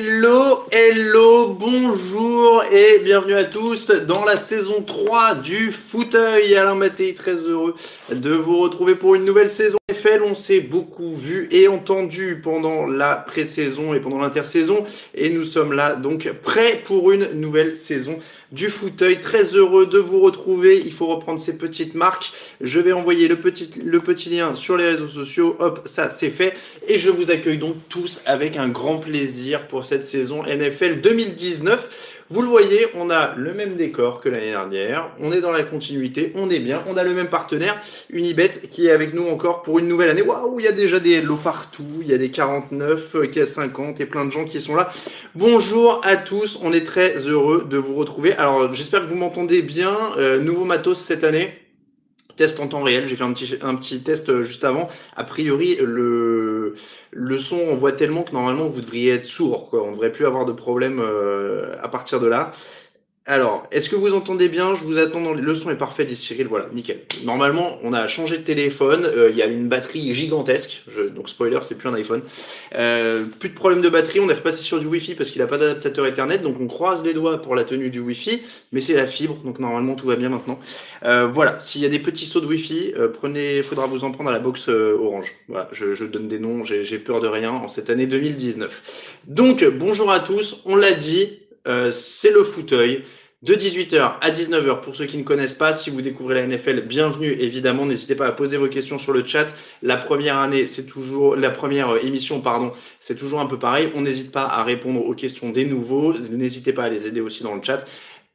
Hello, hello, bonjour et bienvenue à tous dans la saison 3 du fauteuil. Alain Mattei, très heureux de vous retrouver pour une nouvelle saison. NFL, on s'est beaucoup vu et entendu pendant la pré-saison et pendant l'intersaison et nous sommes là donc prêts pour une nouvelle saison du fauteuil. Très heureux de vous retrouver. Il faut reprendre ces petites marques. Je vais envoyer le petit, le petit lien sur les réseaux sociaux. Hop, ça c'est fait. Et je vous accueille donc tous avec un grand plaisir pour cette saison NFL 2019. Vous le voyez, on a le même décor que l'année dernière. On est dans la continuité, on est bien. On a le même partenaire, Unibet, qui est avec nous encore pour une nouvelle année. Waouh, il y a déjà des lots partout. Il y a des 49, euh, qui a 50 et plein de gens qui sont là. Bonjour à tous. On est très heureux de vous retrouver. Alors, j'espère que vous m'entendez bien. Euh, nouveau matos cette année test en temps réel. J'ai fait un petit, un petit test euh, juste avant. A priori, le, le son, on voit tellement que normalement, vous devriez être sourd. Quoi. On ne devrait plus avoir de problème euh, à partir de là. Alors, est-ce que vous entendez bien? Je vous attends dans le son est parfait dit Cyril, voilà, nickel. Normalement, on a changé de téléphone, euh, il y a une batterie gigantesque, je, donc spoiler, c'est plus un iPhone. Euh, plus de problème de batterie, on est repassé sur du Wi-Fi parce qu'il n'a pas d'adaptateur Ethernet, donc on croise les doigts pour la tenue du Wi-Fi, mais c'est la fibre, donc normalement tout va bien maintenant. Euh, voilà, s'il y a des petits sauts de Wi-Fi, prenez, faudra vous en prendre à la box Orange. Voilà, je donne des noms, j'ai peur de rien en cette année 2019. Donc, bonjour à tous, on l'a dit, euh, c'est le fauteuil. De 18h à 19h, pour ceux qui ne connaissent pas, si vous découvrez la NFL, bienvenue évidemment. N'hésitez pas à poser vos questions sur le chat. La première année, c'est toujours la première euh, émission, pardon, c'est toujours un peu pareil. On n'hésite pas à répondre aux questions des nouveaux. N'hésitez pas à les aider aussi dans le chat.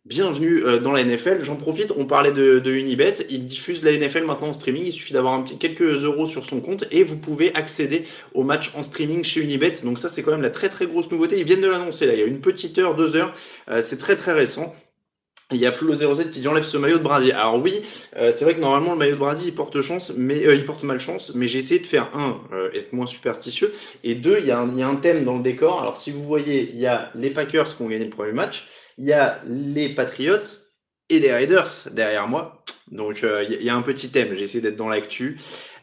Bienvenue euh, dans la NFL. J'en profite, on parlait de, Unibet. Il diffuse la NFL maintenant en streaming. Il suffit d'avoir quelques euros sur son compte et vous pouvez accéder au match en streaming chez Unibet. Donc ça, c'est quand même la très très grosse nouveauté. Ils viennent de l'annoncer là. Il y a une petite heure, deux heures. Euh, c'est très très récent. Il y a Flo07 qui dit enlève ce maillot de Brady. Alors oui, euh, c'est vrai que normalement le maillot de Brady il porte chance, mais il porte malchance, mais j'ai essayé de faire un, être moins superstitieux, et deux, il y a un thème dans le décor. Alors si vous voyez, il y a les Packers qui ont gagné le premier match, il y a les Patriots et les Raiders derrière moi. Donc euh, il y a un petit thème, j'ai essayé d'être dans l'actu.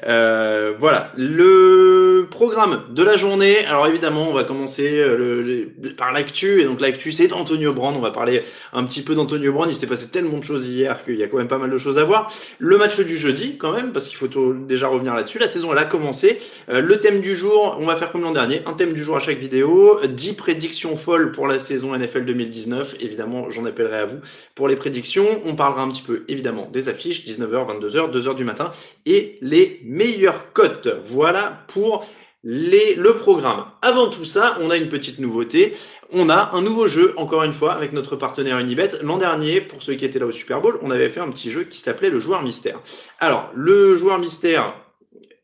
Euh, voilà, le programme de la journée. Alors évidemment, on va commencer euh, par l'actu. Et donc l'actu, c'est Antonio Brand. On va parler un petit peu d'Antonio Brand. Il s'est passé tellement de choses hier qu'il y a quand même pas mal de choses à voir. Le match du jeudi, quand même, parce qu'il faut déjà revenir là-dessus. La saison, elle a commencé. Euh, le thème du jour, on va faire comme l'an dernier. Un thème du jour à chaque vidéo. 10 prédictions folles pour la saison NFL 2019. Évidemment, j'en appellerai à vous pour les prédictions. On parlera un petit peu, évidemment, des affiches. 19h, 22h, 2h du matin. Et les meilleure cote. Voilà pour le programme. Avant tout ça, on a une petite nouveauté. On a un nouveau jeu, encore une fois, avec notre partenaire Unibet. L'an dernier, pour ceux qui étaient là au Super Bowl, on avait fait un petit jeu qui s'appelait le joueur mystère. Alors, le joueur mystère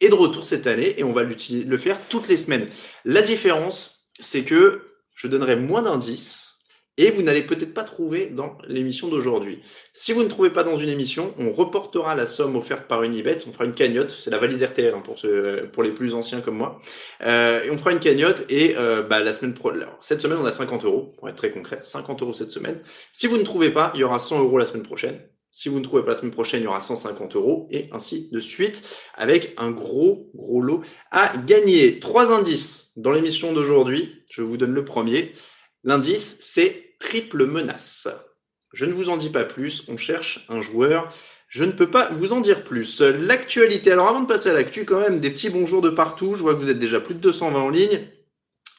est de retour cette année et on va le faire toutes les semaines. La différence, c'est que je donnerai moins d'indices et vous n'allez peut-être pas trouver dans l'émission d'aujourd'hui. Si vous ne trouvez pas dans une émission, on reportera la somme offerte par Unibet, on fera une cagnotte, c'est la valise RTL hein, pour, ceux, pour les plus anciens comme moi, euh, et on fera une cagnotte et euh, bah, la semaine pro cette semaine on a 50 euros, pour être très concret, 50 euros cette semaine. Si vous ne trouvez pas, il y aura 100 euros la semaine prochaine. Si vous ne trouvez pas la semaine prochaine, il y aura 150 euros et ainsi de suite avec un gros, gros lot à gagner. Trois indices dans l'émission d'aujourd'hui. Je vous donne le premier. L'indice, c'est triple menace. Je ne vous en dis pas plus, on cherche un joueur. Je ne peux pas vous en dire plus. L'actualité, alors avant de passer à l'actu, quand même, des petits bonjours de partout. Je vois que vous êtes déjà plus de 220 en ligne.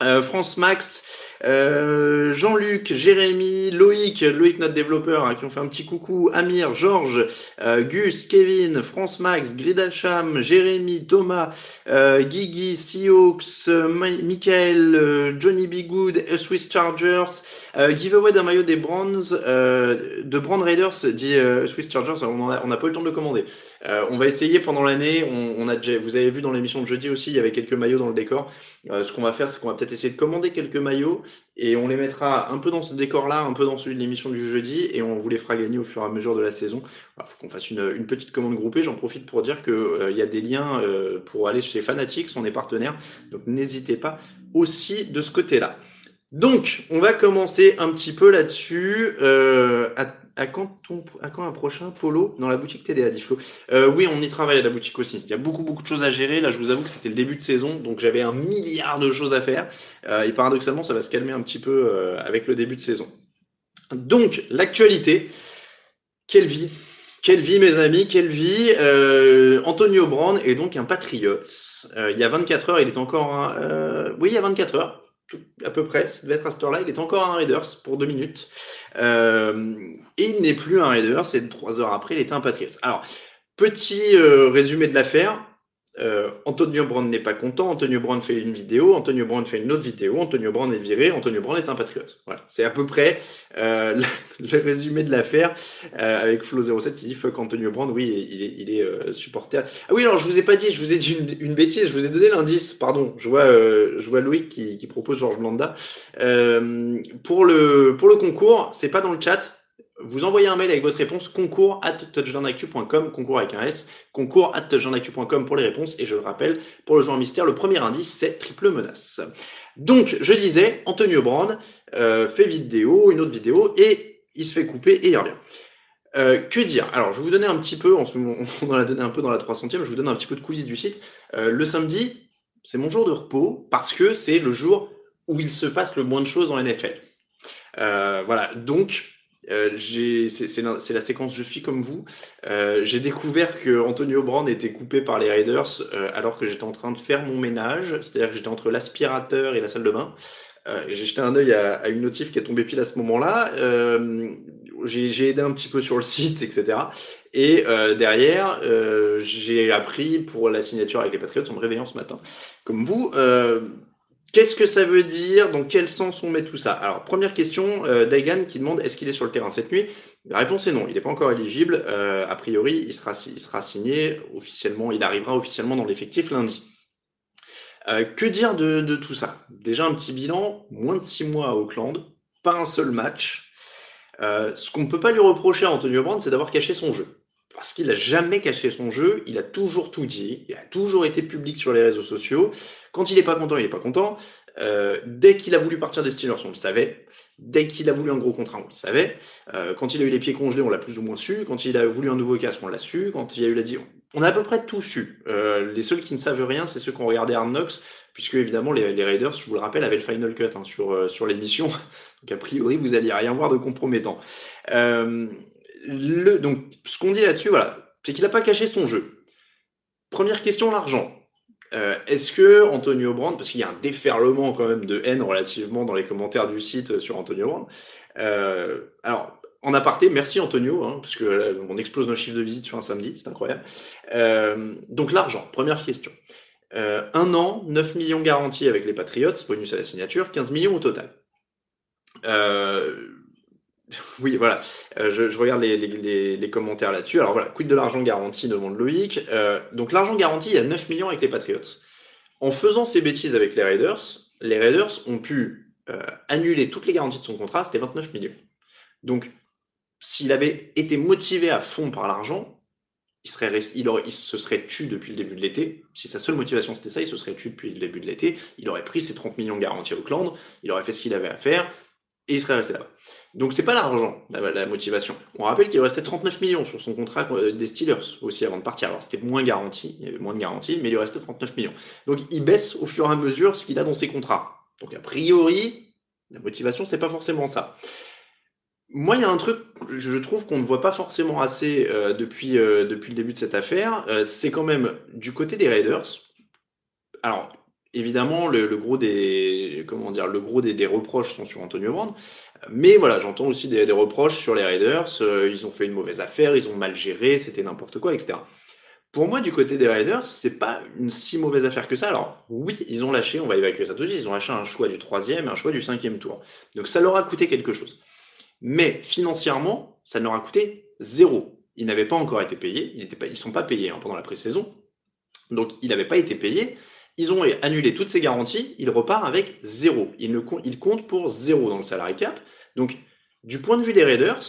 Euh, France Max, euh, Jean-Luc, Jérémy, Loïc, Loïc notre développeur, hein, qui ont fait un petit coucou, Amir, Georges, euh, Gus, Kevin, France Max, Gridacham, Jérémy, Thomas, euh, Guigui, Sioux, Michael, Johnny Bigood, Swiss Chargers, giveaway d'un maillot des Brands, de Brand Raiders, dit Swiss Chargers, on n'a pas eu le temps de le commander. Euh, on va essayer pendant l'année. Vous avez vu dans l'émission de jeudi aussi, il y avait quelques maillots dans le décor. Euh, ce qu'on va faire, c'est qu'on va peut-être essayer de commander quelques maillots et on les mettra un peu dans ce décor-là, un peu dans celui de l'émission du jeudi et on vous les fera gagner au fur et à mesure de la saison. Il faut qu'on fasse une, petite commande groupée. J'en profite pour dire qu'il euh, y a des liens pour aller chez Fanatics, on est partenaire. Donc n'hésitez pas aussi de ce côté-là. Donc, on va commencer un petit peu là-dessus. Quand à quand un prochain polo dans la boutique TDA, dit Flo? Euh, Oui, on y travaille à la boutique aussi. Il y a beaucoup, beaucoup de choses à gérer. Là, je vous avoue que c'était le début de saison, donc j'avais un milliard de choses à faire. Euh, et paradoxalement, ça va se calmer un petit peu avec le début de saison. Donc, l'actualité. Quelle vie quelle vie, mes amis, quelle vie. Antonio Brand est donc un patriote. il y a 24 heures, il est encore oui, il y a 24 heures à peu près, ça devait être à cette heure-là, il est encore un Raiders pour deux minutes. Euh, et il n'est plus un Raiders, c'est trois heures après, il était un Patriots. Alors, petit euh, résumé de l'affaire. Euh, Antonio Brown n'est pas content, Antonio Brown fait une vidéo, Antonio Brown fait une autre vidéo, Antonio Brown est viré, Antonio Brown est un patriote. Voilà, c'est à peu près euh, le, résumé de l'affaire euh, avec Flo07 qui dit fuck Antonio Brown, oui, il est, il est supporter. Ah oui, alors je vous ai pas dit, je vous ai dit une, bêtise, je vous ai donné l'indice, pardon, je vois, je vois Loïc qui, qui propose Georges Blanda. pour, le, pour le concours, c'est pas dans le chat, vous envoyez un mail avec votre réponse concours at touchdownactu.com, concours avec un S, concours at touchdownactu.com pour les réponses. Et je le rappelle, pour le joueur mystère, le premier indice, c'est triple menace. Donc, je disais, Antonio Brand euh, fait vidéo, une autre vidéo, et il se fait couper et il revient. Euh, que dire? Alors, je vais vous donner un petit peu, en moment, on en a donné un peu dans la 300e, je vous donne un petit peu de coulisses du site. Euh, le samedi, c'est mon jour de repos parce que c'est le jour où il se passe le moins de choses dans NFL. voilà, donc euh, c'est la, séquence Je suis comme vous. Euh, j'ai découvert que Antonio Brand était coupé par les Raiders euh, alors que j'étais en train de faire mon ménage, c'est-à-dire que j'étais entre l'aspirateur et la salle de bain. j'ai jeté un œil à, une notif qui est tombée pile à ce moment-là. j'ai aidé un petit peu sur le site, etc. Et derrière, j'ai appris pour la signature avec les Patriots en me réveillant ce matin, comme vous. Qu'est-ce que ça veut dire? Dans quel sens on met tout ça? Alors, première question, euh, Daigan qui demande est-ce qu'il est sur le terrain cette nuit? La réponse est non, il n'est pas encore éligible. Euh, a priori, il sera, signé officiellement, il arrivera officiellement dans l'effectif lundi. Euh, que dire de, tout ça? Déjà un petit bilan, moins de six mois à Auckland, pas un seul match. ce qu'on ne peut pas lui reprocher à Antonio Brand, c'est d'avoir caché son jeu. Parce qu'il n'a jamais caché son jeu, il a toujours tout dit, il a toujours été public sur les réseaux sociaux. Quand il n'est pas content, il n'est pas content. Euh, dès qu'il a voulu partir des Steelers, on le savait. Dès qu'il a voulu un gros contrat, on le savait. Euh, quand il a eu les pieds congelés, on l'a plus ou moins su. Quand il a voulu un nouveau casque, on l'a su. Quand il a eu la on a à peu près tout su. Euh, les seuls qui ne savent rien, c'est ceux qui ont regardé Hard puisque évidemment les, Raiders, je vous le rappelle, avaient le final cut hein, sur, sur l'émission. Donc a priori, vous n'alliez rien voir de compromettant. donc ce qu'on dit là-dessus, voilà, c'est qu'il n'a pas caché son jeu. Première question, l'argent. Euh, est-ce que Antonio Brand, parce qu'il y a un déferlement quand même de haine relativement dans les commentaires du site sur Antonio Brand, euh, alors en aparté, merci Antonio, hein, parce que on explose nos chiffres de visite sur un samedi, c'est incroyable. Euh, donc l'argent, première question. un an, 9 millions garantis avec les Patriots, bonus à la signature, 15 millions au total. Oui, voilà. Euh, je, regarde les, commentaires là-dessus. Alors voilà, quid de l'argent garanti, demande Loïc. Euh, donc l'argent garanti, il y a 9 millions avec les Patriots. En faisant ces bêtises avec les Raiders, les Raiders ont pu euh, annuler toutes les garanties de son contrat, c'était 29 millions. Donc, s'il avait été motivé à fond par l'argent, il, il, aurait, se serait tué depuis le début de l'été. Si sa seule motivation c'était ça, il se serait tué depuis le début de l'été. Il aurait pris ses 30 millions garantis au clan, il aurait fait ce qu'il avait à faire et il serait resté là-bas. Donc c'est pas l'argent, la, motivation. On rappelle qu'il restait 39 millions sur son contrat euh, des Steelers aussi avant de partir. Alors c'était moins garanti, il y avait moins de garantie, mais il restait 39 millions. Donc il baisse au fur et à mesure ce qu'il a dans ses contrats. Donc a priori, la motivation c'est pas forcément ça. Moi, il y a un truc, je trouve qu'on ne voit pas forcément assez euh, depuis, euh, depuis le début de cette affaire. c'est quand même du côté des Raiders. Alors, évidemment, le, gros des comment dire, le gros des, reproches sont sur Antonio Brand, mais voilà, j'entends aussi des, reproches sur les Raiders. Euh, ils ont fait une mauvaise affaire, ils ont mal géré, c'était n'importe quoi, etc. Pour moi, du côté des Raiders, c'est pas une si mauvaise affaire que ça. Alors oui, ils ont lâché, on va évacuer ça tout de suite. Ils ont lâché un choix du troisième, un choix du cinquième tour. Donc ça leur a coûté quelque chose. Mais financièrement, ça leur a coûté zéro. il n'avait pas encore été payé. Ils ne sont pas payés hein, pendant la pré-saison. Donc, il n'avait pas été payé. Ils ont annulé toutes ces garanties. Il repart avec zéro. Il, ne, compte pour zéro dans le salary cap. Donc, du point de vue des Raiders,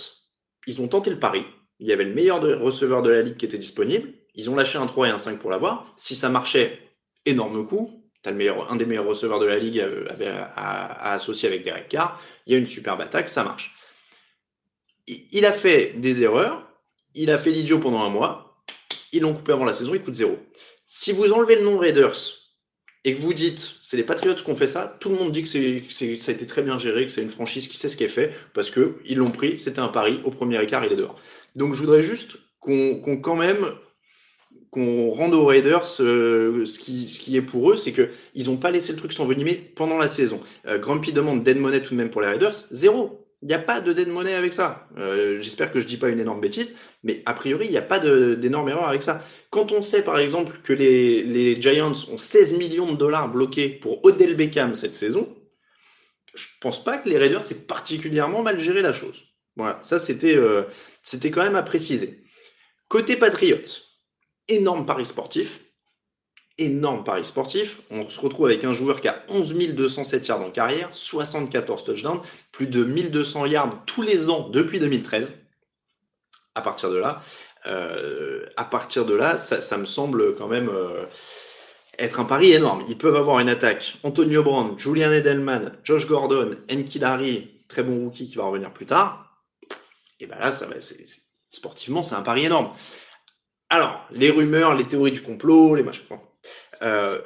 ils ont tenté le pari. Il y avait le meilleur receveur de la ligue qui était disponible. Ils ont lâché un 3 et un 5 pour l'avoir. Si ça marchait, énorme coup. Tu as le meilleur, un des meilleurs receveurs de la ligue à, à, associer avec Derek Carr. Il y a une superbe attaque, ça marche. Il a fait des erreurs. Il a fait l'idiot pendant un mois. Ils l'ont coupé avant la saison, il coûte zéro. Si vous enlevez le nom Raiders et que vous dites c'est les Patriots qui ont fait ça, tout le monde dit que, c'est, ça a été très bien géré, que c'est une franchise qui sait ce qu'elle fait, parce qu'ils l'ont pris, c'était un pari, au premier écart, il est dehors. Donc je voudrais juste qu'on, quand même qu'on rende aux Raiders euh, ce, qui, ce qui est pour eux, c'est qu'ils n'ont pas laissé le truc s'envenimer pendant la saison. Euh, Grumpy demande dead money tout de même pour les Raiders, zéro. Il n'y a pas de dead money avec ça. Euh, j'espère que je ne dis pas une énorme bêtise, mais a priori, il n'y a pas d'énorme erreur avec ça. Quand on sait par exemple que les, Giants ont 16 millions de dollars bloqués pour Odell Beckham cette saison, je pense pas que les Raiders aient particulièrement mal géré la chose. Voilà, ça c'était euh, quand même à préciser. Côté Patriots, énorme pari sportif. Énorme pari sportif. On se retrouve avec un joueur qui a 11 207 yards en carrière, 74 touchdowns, plus de 1200 yards tous les ans depuis 2013. À partir de là, euh, à partir de là, ça, me semble quand même euh, être un pari énorme. Ils peuvent avoir une attaque. Antonio Brown, Julian Edelman, Josh Gordon, Enkidari, très bon rookie qui va revenir plus tard. Et ben là, ça sportivement, c'est un pari énorme. Alors, les rumeurs, les théories du complot, les machins. Euh,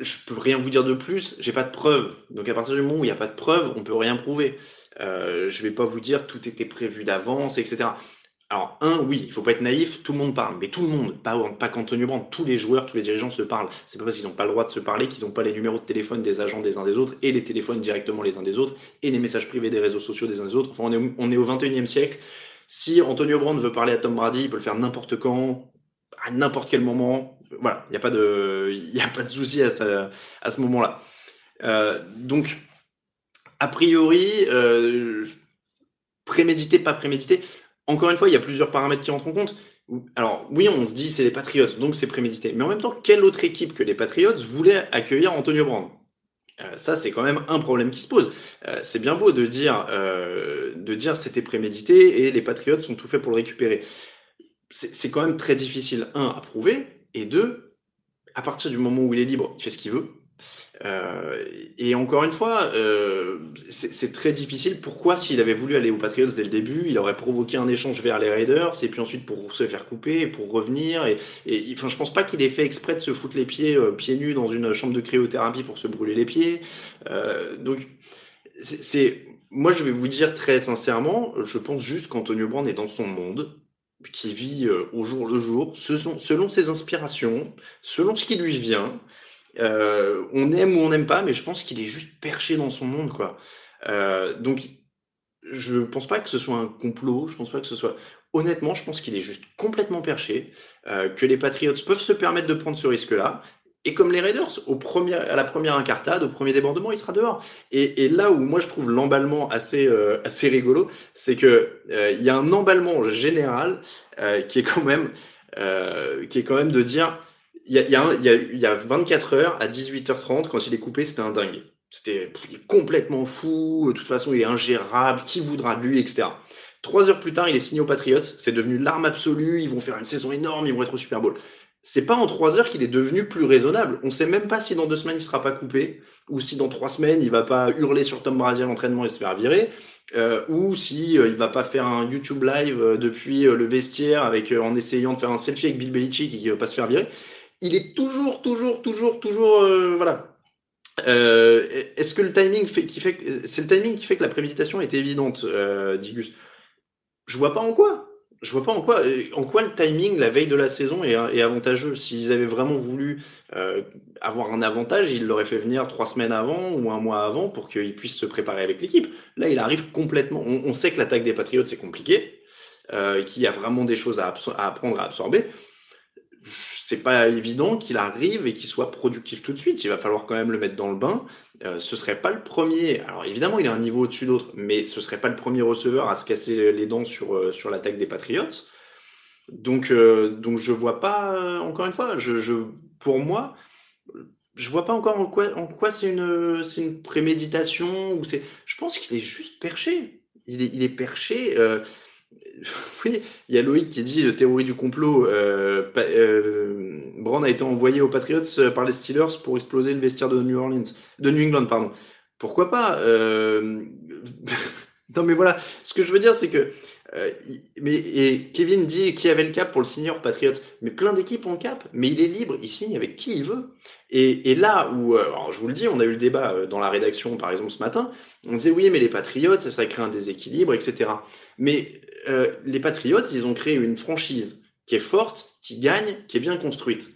je peux rien vous dire de plus, j'ai pas de preuves. Donc à partir du moment où il n'y a pas de preuves, on peut rien prouver. Euh, je vais pas vous dire tout était prévu d'avance, etc. Alors, un, oui, il faut pas être naïf, tout le monde parle, mais tout le monde, pas, pas qu'Antonio Brand, tous les joueurs, tous les dirigeants se parlent. C'est pas parce qu'ils n'ont pas le droit de se parler qu'ils n'ont pas les numéros de téléphone des agents des uns des autres et les téléphones directement les uns des autres et les messages privés des réseaux sociaux des uns des autres. Enfin, on est, on est au 21e siècle. Si Antonio Brand veut parler à Tom Brady, il peut le faire n'importe quand, à n'importe quel moment. Voilà, il n'y a pas de, il a pas de souci à ce, à ce moment-là. Euh, donc, a priori, euh, prémédité, pas prémédité. Encore une fois, il y a plusieurs paramètres qui rentrent en compte. Alors, oui, on se dit c'est les Patriots, donc c'est prémédité. Mais en même temps, quelle autre équipe que les Patriots voulait accueillir Antonio Brand? Euh, ça, c'est quand même un problème qui se pose. C'est bien beau de dire, euh, de dire c'était prémédité et les Patriots sont tout faits pour le récupérer. C'est quand même très difficile, un, à prouver, et deux, à partir du moment où il est libre, il fait ce qu'il veut. Euh, et encore une fois, euh, c'est très difficile. Pourquoi, s'il avait voulu aller aux Patriots dès le début, il aurait provoqué un échange vers les Raiders, et puis ensuite pour se faire couper, pour revenir. Et, et je pense pas qu'il ait fait exprès de se foutre les pieds euh, pieds nus dans une chambre de cryothérapie pour se brûler les pieds. donc, c'est moi, je vais vous dire très sincèrement, je pense juste qu'Antonio Brand est dans son monde, qui vit au jour le jour, selon ses inspirations, selon ce qui lui vient. Euh, on aime ou on n'aime pas, mais je pense qu'il est juste perché dans son monde, quoi. Euh, donc, je pense pas que ce soit un complot. Je pense pas que ce soit. Honnêtement, je pense qu'il est juste complètement perché, euh, que les Patriots peuvent se permettre de prendre ce risque-là. Et comme les Raiders, au premier, à la première incartade, au premier débordement, il sera dehors. Et, là où moi je trouve l'emballement assez, assez rigolo, c'est que il y a un emballement général qui est quand même, qui est quand même de dire il y a, 24 heures, à 18h30, quand il est coupé, c'était un dingue. C'était complètement fou, de toute façon, il est ingérable, qui voudra de lui, etc. Trois heures plus tard, il est signé aux Patriots, c'est devenu l'arme absolue, ils vont faire une saison énorme, ils vont être au Super Bowl. C'est pas en trois heures qu'il est devenu plus raisonnable. On sait même pas si dans deux semaines il sera pas coupé, ou si dans trois semaines il va pas hurler sur Tom Brady à l'entraînement et se faire virer, euh, ou si euh, il va pas faire un YouTube live euh, depuis le vestiaire en essayant de faire un selfie avec Bill Belichick et qui va pas se faire virer il est toujours, toujours, toujours, toujours, euh, voilà. Euh, est-ce que le timing fait, qui fait, c'est le timing qui fait que la préméditation est évidente, euh, Digus? Je vois pas en quoi. Je vois pas en quoi, en quoi le timing la veille de la saison est, avantageux. S'ils avaient vraiment voulu avoir un avantage, ils l'auraient fait venir trois semaines avant ou un mois avant pour qu'ils puissent se préparer avec l'équipe. Là, il arrive complètement. On, sait que l'attaque des Patriots c'est compliqué, qu'il y a vraiment des choses à, à apprendre à absorber c'est pas évident qu'il arrive et qu'il soit productif tout de suite. Il va falloir quand même le mettre dans le bain. Euh, ce serait pas le premier. Alors évidemment, il a un niveau au-dessus d'autres, mais ce serait pas le premier receveur à se casser les dents sur, euh, sur l'attaque des Patriots. Donc, euh, donc je vois pas, euh, encore une fois, je, je, pour moi, je vois pas encore en quoi, en quoi c'est une, préméditation ou. Je pense qu'il est juste perché. Il est, il est perché. Euh, oui, il y a Loïc qui dit théorie du complot. Euh, euh, Brand a été envoyé aux Patriots euh, par les Steelers pour exploser le vestiaire de New Orleans, de New England, pardon. Pourquoi pas euh... Non, mais voilà. Ce que je veux dire, c'est que euh, mais et Kevin dit qui avait le cap pour le senior Patriots? Mais plein d'équipes ont le cap. Mais il est libre. Il signe avec qui il veut. Et, là où, euh, je vous le dis, on a eu le débat euh, dans la rédaction, par exemple, ce matin. On disait oui, mais les Patriots, ça, ça crée un déséquilibre, etc. Mais euh, les Patriots, ils ont créé une franchise qui est forte, qui gagne, qui est bien construite.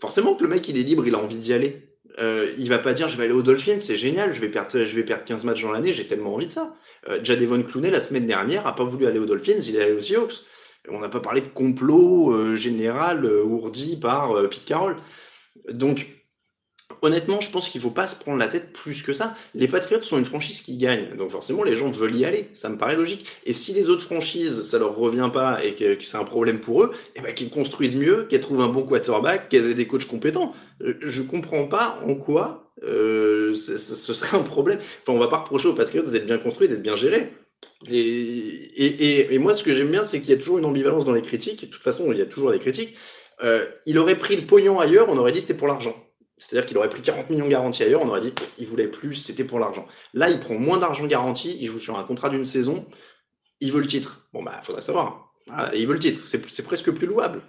Forcément que le mec, il est libre, il a envie d'y aller. Euh, il va pas dire je vais aller aux Dolphins, c'est génial, je vais perdre, je vais perdre 15 matchs dans l'année, j'ai tellement envie de ça. Euh, Jadevon Clooney, la semaine dernière, a pas voulu aller aux Dolphins, il est allé aux Seahawks. On n'a pas parlé de complot général ourdi par Pete Carroll. Donc, honnêtement, je pense qu'il faut pas se prendre la tête plus que ça. Les Patriots sont une franchise qui gagne, donc forcément les gens veulent y aller. Ça me paraît logique. Et si les autres franchises, ça leur revient pas et que, c'est un problème pour eux, eh ben qu'ils construisent mieux, qu'elles trouvent un bon quarterback, qu'elles aient des coachs compétents. Euh, Je comprends pas en quoi euh, ce serait un problème. Enfin, on va pas reprocher aux Patriots d'être bien construits, d'être bien gérés. Et, et moi, ce que j'aime bien, c'est qu'il y a toujours une ambivalence dans les critiques. De toute façon, il y a toujours des critiques. Euh, il aurait pris le pognon ailleurs, on aurait dit c'était pour l'argent. C'est-à-dire qu'il aurait pris 40 millions garantis ailleurs, on aurait dit il voulait plus, c'était pour l'argent. Là, il prend moins d'argent garanti, il joue sur un contrat d'une saison, il veut le titre. Bon, bah, faudrait savoir. Ah, il veut le titre, c'est presque plus louable.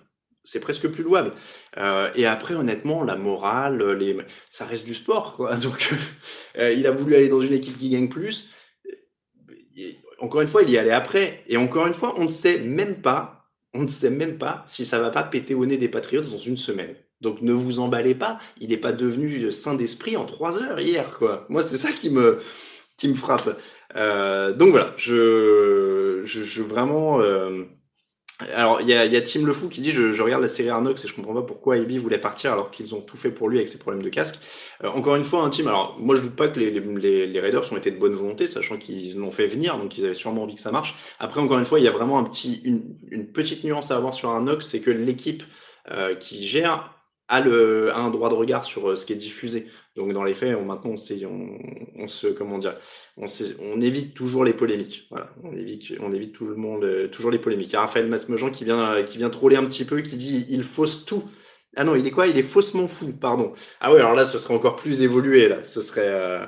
C'est presque plus louable. Euh, et après, honnêtement, la morale, les... ça reste du sport, quoi. Donc, euh, il a voulu aller dans une équipe qui gagne plus. Et encore une fois, il y allait après. Et encore une fois, on ne sait même pas, on ne sait même pas si ça va pas péter au nez des Patriots dans une semaine. Donc ne vous emballez pas, il n'est pas devenu saint d'esprit en trois heures hier, quoi. Moi, c'est ça qui me, qui me frappe. Euh, donc voilà, je, je, je vraiment. Euh... Alors, il y a, y a Tim Le Fou qui dit je, je regarde la série Arnox et je comprends pas pourquoi Ebi voulait partir alors qu'ils ont tout fait pour lui avec ses problèmes de casque. Euh, encore une fois, un team. Alors, moi, je doute pas que les, les, les Raiders ont été de bonne volonté, sachant qu'ils l'ont fait venir, donc ils avaient sûrement envie que ça marche. Après, encore une fois, il y a vraiment un petit, une, une petite nuance à avoir sur Arnox, c'est que l'équipe euh, qui gère a, un droit de regard sur euh, ce qui est diffusé. Donc dans les faits, maintenant on, se comment dire, on, évite toujours les polémiques. On évite, tout le monde, euh, toujours les polémiques. Il y a Raphaël Masmejean qui vient, euh, qui vient troller un petit peu, qui dit il fausse tout. Ah non, il est quoi? Il est faussement fou, pardon. Ah ouais, alors là, ce serait encore plus évolué là. Ce serait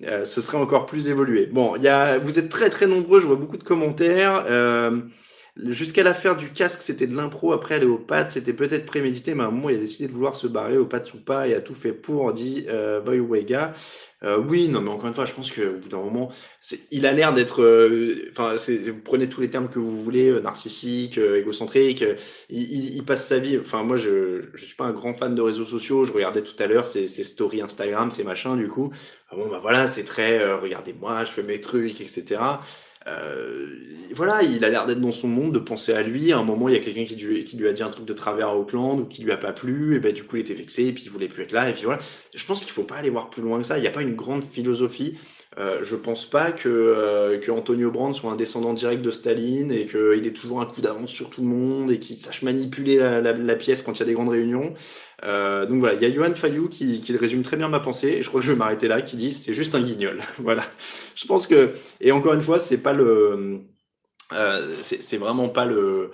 ce serait encore plus évolué. Bon, y a, vous êtes très très nombreux, je vois beaucoup de commentaires. Jusqu'à l'affaire du casque, c'était de l'impro. Après, aller aux pattes, c'était peut-être prémédité, mais à un moment, il a décidé de vouloir se barrer ou pas et a tout fait pour, dit euh, Boy. Euh, oui, non, mais encore une fois, je pense qu'au bout d'un moment, il a l'air d'être. euh, Enfin, vous prenez tous les termes que vous voulez, euh, narcissique, euh, égocentrique. euh, il, il- il passe sa vie. Enfin, moi, je je suis pas un grand fan de réseaux sociaux. Je regardais tout à l'heure ses, stories Instagram, ses machins, du coup. Ah bon, bah voilà, c'est très. Regardez-moi, je fais mes trucs, etc. Euh, voilà, il a l'air d'être dans son monde, de penser à lui. À un moment, il y a quelqu'un qui, lui- a dit un truc de travers à Auckland ou qui lui a pas plu, et ben du coup, il était vexé, et puis il voulait plus être là, et puis voilà. Je pense qu'il faut pas aller voir plus loin que ça. Il n'y a pas une grande philosophie. Euh, je pense pas que, euh, que Antonio Brand soit un descendant direct de Staline et qu'il ait toujours un coup d'avance sur tout le monde et qu'il sache manipuler la, la- la pièce quand il y a des grandes réunions. Euh, donc voilà, il y a Johan Fayou qui, qui résume très bien ma pensée, et je crois que je vais m'arrêter là, qui dit c'est juste un guignol. voilà. Je pense que, et encore une fois, c'est pas le, euh, c'est c'est vraiment pas le,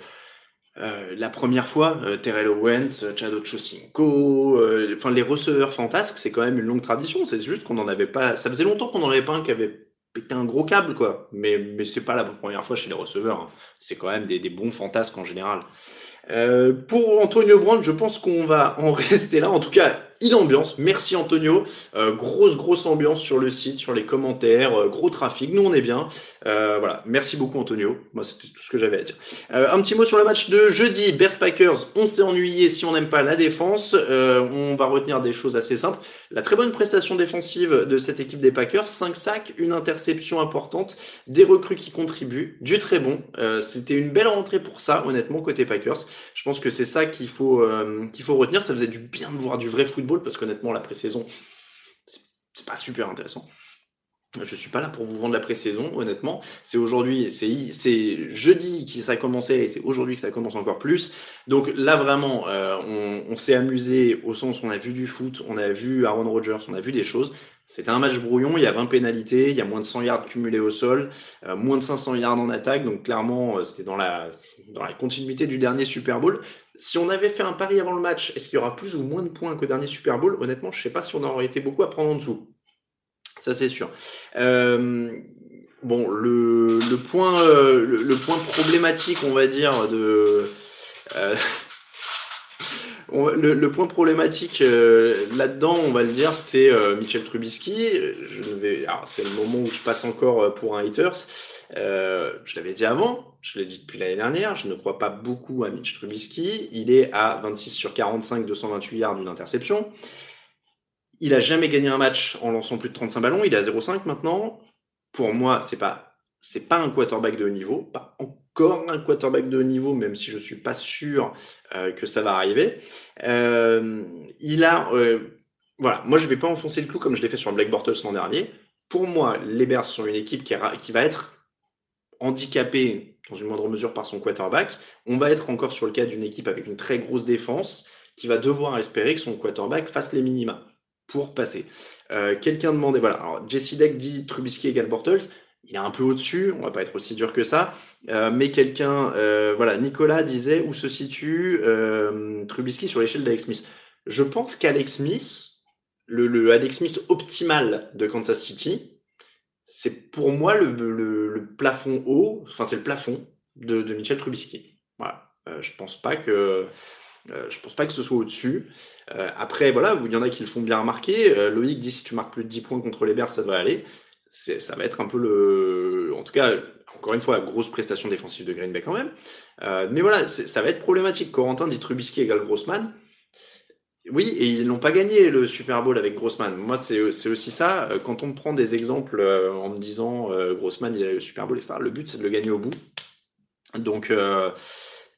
euh, la première fois, euh, Terrell Owens, euh, Chad Ochocinco, euh, enfin les receveurs fantasques, c'est quand même une longue tradition. C'est juste qu'on n'en avait pas. Ça faisait longtemps qu'on n'en avait pas un qui avait pété un gros câble, quoi. Mais mais c'est pas la première fois chez les receveurs. hein. C'est quand même des, des bons fantasques en général. Euh, pour Antonio Brown, je pense qu'on va en rester là. En tout cas, il ambiance. Merci Antonio. Euh, grosse, grosse ambiance sur le site, sur les commentaires, euh, gros trafic. Nous, on est bien. Euh, voilà. Merci beaucoup Antonio. Moi, c'était tout ce que j'avais à dire. un petit mot sur le match de jeudi. Bears Packers. On s'est ennuyé si on n'aime pas la défense. on va retenir des choses assez simples. La très bonne prestation défensive de cette équipe des Packers. 5 sacs, une interception importante, des recrues qui contribuent, du très bon. c'était une belle rentrée pour ça, honnêtement, côté Packers. Je pense que c'est ça qu'il faut, qu'il faut retenir. Ça faisait du bien de voir du vrai football parce qu'honnêtement, la pré-saison, c'est pas super intéressant. Je suis pas là pour vous vendre la pré-saison, honnêtement. C'est aujourd'hui, c'est jeudi que ça a commencé et c'est aujourd'hui que ça commence encore plus. Donc là, vraiment, euh, on, s'est amusé au sens où on a vu du foot, on a vu Aaron Rodgers, on a vu des choses. C'était un match brouillon, il y a 20 pénalités, il y a moins de 100 yards cumulés au sol, euh, moins de 500 yards en attaque. Donc clairement, euh, c'était dans la, dans la continuité du dernier Super Bowl. Si on avait fait un pari avant le match, est-ce qu'il y aura plus ou moins de points que dernier Super Bowl? Honnêtement, je ne sais pas si on aurait été beaucoup à prendre en dessous. Ça, c'est sûr. Euh, bon, le, point, euh, le, point problématique, on va dire, de. Euh, le, point problématique là-dedans, on va le dire, c'est Michel Trubisky. C'est le moment où je passe encore pour un haters. je l'avais dit avant, je l'ai dit depuis l'année dernière, je ne crois pas beaucoup à Mitch Trubisky. Il est à 26 sur 45, 228 yards d'une interception. Il a jamais gagné un match en lançant plus de 35 ballons. Il est à 0,5 maintenant. Pour moi, c'est pas c'est pas un quarterback de haut niveau, pas encore un quarterback de haut niveau, même si je suis pas sûr euh, que ça va arriver. Euh, il a euh, voilà, moi je vais pas enfoncer le clou comme je l'ai fait sur Black Bortles l'an dernier. Pour moi, les Bears sont une équipe qui, va être handicapée dans une moindre mesure par son quarterback. On va être encore sur le cas d'une équipe avec une très grosse défense qui va devoir espérer que son quarterback fasse les minima pour passer. Quelqu'un demandait, voilà, alors Jesse Deck dit Trubisky égale Bortles, il est un peu au-dessus, on va pas être aussi dur que ça, euh, mais quelqu'un, euh, voilà, Nicolas disait où se situe Trubisky sur l'échelle d'Alex Smith? Je pense qu'Alex Smith, le, Alex Smith optimal de Kansas City, c'est pour moi le, plafond haut, enfin c'est le plafond de, de Michel Trubisky. Voilà. je pense pas que euh, je pense pas que ce soit au-dessus. Euh, après, voilà, il y en a qui le font bien remarquer. Euh, Loïc dit si tu marques plus de 10 points contre les Bears, ça devrait aller. Ça va être un peu le. En tout cas, encore une fois, grosse prestation défensive de Green Bay quand même. mais voilà, ça va être problématique. Corentin dit Trubisky égale Grossman. Oui, et ils n'ont pas gagné le Super Bowl avec Grossman. Moi, c'est aussi ça. Quand on me prend des exemples en me disant Grossman, il a le Super Bowl, etc., le but, c'est de le gagner au bout. Donc,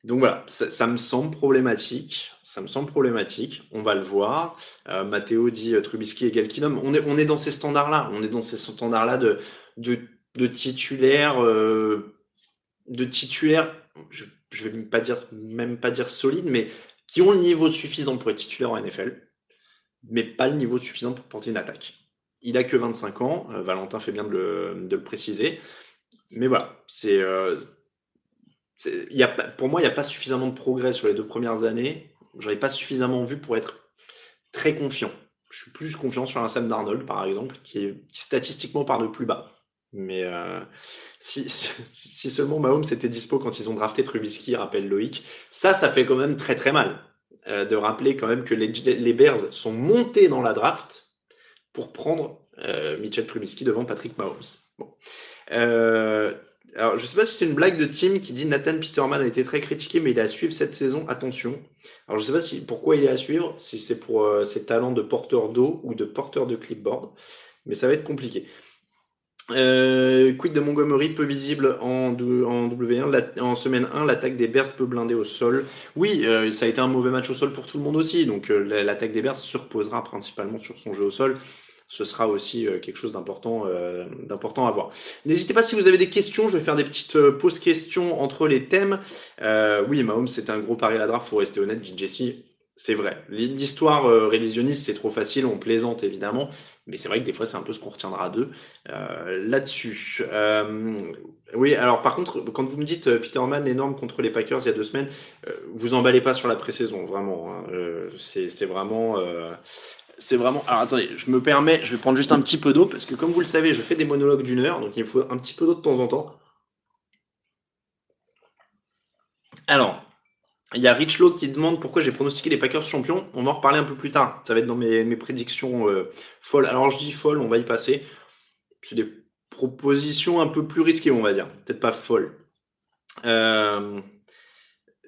donc voilà, ça, me semble problématique. Ça me semble problématique. On va le voir. Euh, Matteo dit euh, Trubisky et Galkinum. On est, on est dans ces standards-là. On est dans ces standards-là de, de, de titulaires, euh. Je, je vais pas dire, même pas dire solide, mais qui ont le niveau suffisant pour être titulaire en NFL, mais pas le niveau suffisant pour porter une attaque. Il a que 25 ans. Valentin fait bien de le préciser. Mais voilà, c'est pour moi, il n'y a pas suffisamment de progrès sur les deux premières années. J'en ai pas suffisamment vu pour être très confiant. Je suis plus confiant sur un Sam Darnold, par exemple, qui, statistiquement part de plus bas. Mais euh, si, seulement Mahomes était dispo quand ils ont drafté Trubisky, rappelle Loïc, ça, ça fait quand même très très mal euh, de rappeler quand même que les, Bears sont montés dans la draft pour prendre euh, Mitchell Trubisky devant Patrick Mahomes. Bon. Alors, je ne sais pas si c'est une blague de Tim qui dit Nathan Peterman a été très critiqué, mais il est à suivre cette saison. Attention. Alors, je ne sais pas si, pourquoi il est à suivre, si c'est pour euh, ses talents de porteur d'eau ou de porteur de clipboard, mais ça va être compliqué. Euh, quid de Montgomery, peu visible en, en W1. en semaine 1, l'attaque des Bears peut blinder au sol. Oui, euh, ça a été un mauvais match au sol pour tout le monde aussi. Donc, l'attaque des Bears se reposera principalement sur son jeu au sol ce sera aussi euh, quelque chose d'important euh, d'important à voir. N'hésitez pas si vous avez des questions, je vais faire des petites euh, pauses questions entre les thèmes. oui, Mahomes, c'était un gros pari à la draft, faut rester honnête, Jesse, c'est vrai. L'histoire révisionniste, c'est trop facile, on plaisante évidemment, mais c'est vrai que des fois, c'est un peu ce qu'on retiendra d'eux là-dessus. oui, alors par contre, quand vous me dites Peterman énorme contre les Packers il y a deux semaines, vous emballez pas sur la pré-saison, vraiment. Hein. c'est vraiment c'est vraiment. Alors attendez, je me permets, je vais prendre juste un petit peu d'eau parce que comme vous le savez, je fais des monologues d'une heure, donc il faut un petit peu d'eau de temps en temps. Alors, Il y a Rich Lowe qui demande pourquoi j'ai pronostiqué les Packers champions. On va en reparler un peu plus tard. Ça va être dans mes, mes prédictions euh, folles. Alors je dis folles, on va y passer. C'est des propositions un peu plus risquées, on va dire. Peut-être pas folles. Euh,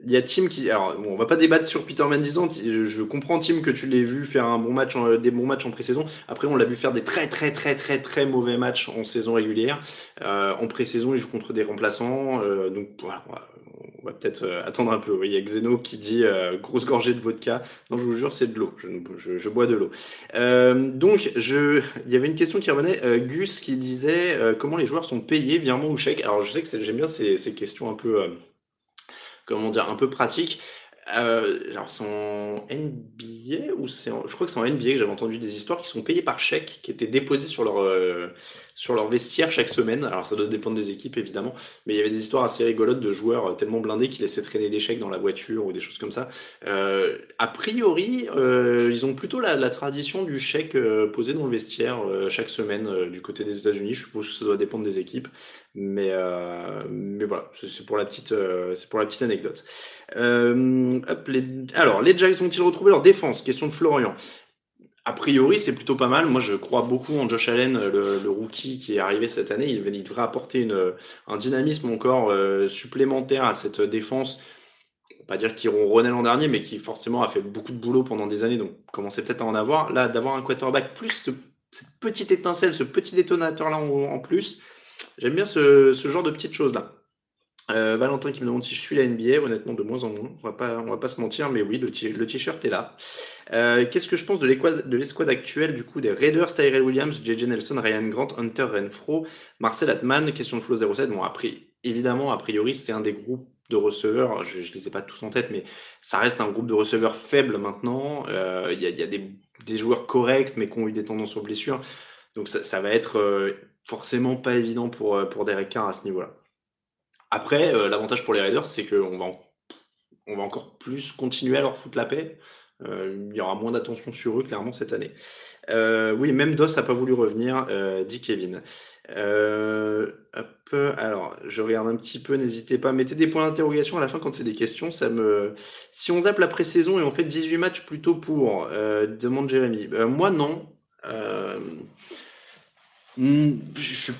il y a Tim qui. Alors, bon, on va pas débattre sur Peter Mendizant. Je comprends, Tim, que tu l'aies vu faire un bon match des bons matchs en pré-saison. Après, on l'a vu faire des très, très, très, très, très mauvais matchs en saison régulière. Euh, en pré-saison, il joue contre des remplaçants. Euh, donc, voilà, on va peut-être euh, attendre un peu. il y a Xeno qui dit grosse gorgée de vodka. Non, je vous jure, c'est de l'eau. Je, je, bois de l'eau. donc, je, il y avait une question qui revenait. Gus qui disait comment les joueurs sont payés, virement ou chèque. Alors, je sais que j'aime bien ces, ces questions un peu comment dire, un peu pratique. Euh, alors c'est en NBA ou c'est je crois que c'est en NBA que j'avais entendu des histoires qui sont payées par chèque, qui étaient déposées sur leur euh, sur leur vestiaire chaque semaine. Alors ça doit dépendre des équipes évidemment, mais il y avait des histoires assez rigolotes de joueurs euh, tellement blindés qui laissaient traîner des chèques dans la voiture ou des choses comme ça. Euh, a priori, euh, ils ont plutôt la, tradition du chèque posé dans le vestiaire chaque semaine du côté des États-Unis. Je suppose que ça doit dépendre des équipes, mais mais voilà, c'est pour la petite c'est pour la petite anecdote. Alors, les Jags ont-ils retrouvé leur défense? Question de Florian. A priori, c'est plutôt pas mal. Moi, je crois beaucoup en Josh Allen, le, rookie qui est arrivé cette année. Il, devrait apporter un dynamisme encore euh, supplémentaire à cette défense. Pas dire qu'ils ronronnaient l'an dernier, mais qui forcément a fait beaucoup de boulot pendant des années. Donc, commencez peut-être à en avoir. Là, d'avoir un quarterback plus cette petite étincelle, ce petit détonateur là en, plus. J'aime bien ce, ce genre de petites choses là. Euh, Valentin qui me demande si je suis la NBA, honnêtement de moins en moins, on va pas, on va pas se mentir, mais oui, le t-shirt est là. Euh, qu'est-ce que je pense de l'escouade actuelle du coup des Raiders, Tyrell Williams, JJ Nelson, Ryan Grant, Hunter Renfro, Marcel Atman, question de Flow 07. Bon, après, évidemment, a priori, c'est un des groupes de receveurs, je ne les ai pas tous en tête, mais ça reste un groupe de receveurs faible maintenant. Euh, il y, a, des, joueurs corrects, mais qui ont eu des tendances aux blessures. Donc ça, ça va être forcément pas évident pour, pour Derek Carr à ce niveau-là. Après, euh, l'avantage pour les Raiders, c'est qu'on va, va encore plus continuer à leur foutre la paix. Euh, il y aura moins d'attention sur eux, clairement, cette année. Euh, oui, même DOS n'a pas voulu revenir, dit Kevin. alors, je regarde un petit peu, n'hésitez pas. Mettez des points d'interrogation à la fin quand c'est des questions. Ça me... Si on zappe la pré-saison et on fait 18 matchs plutôt pour, demande Jérémy. moi, non. Hmm, je suis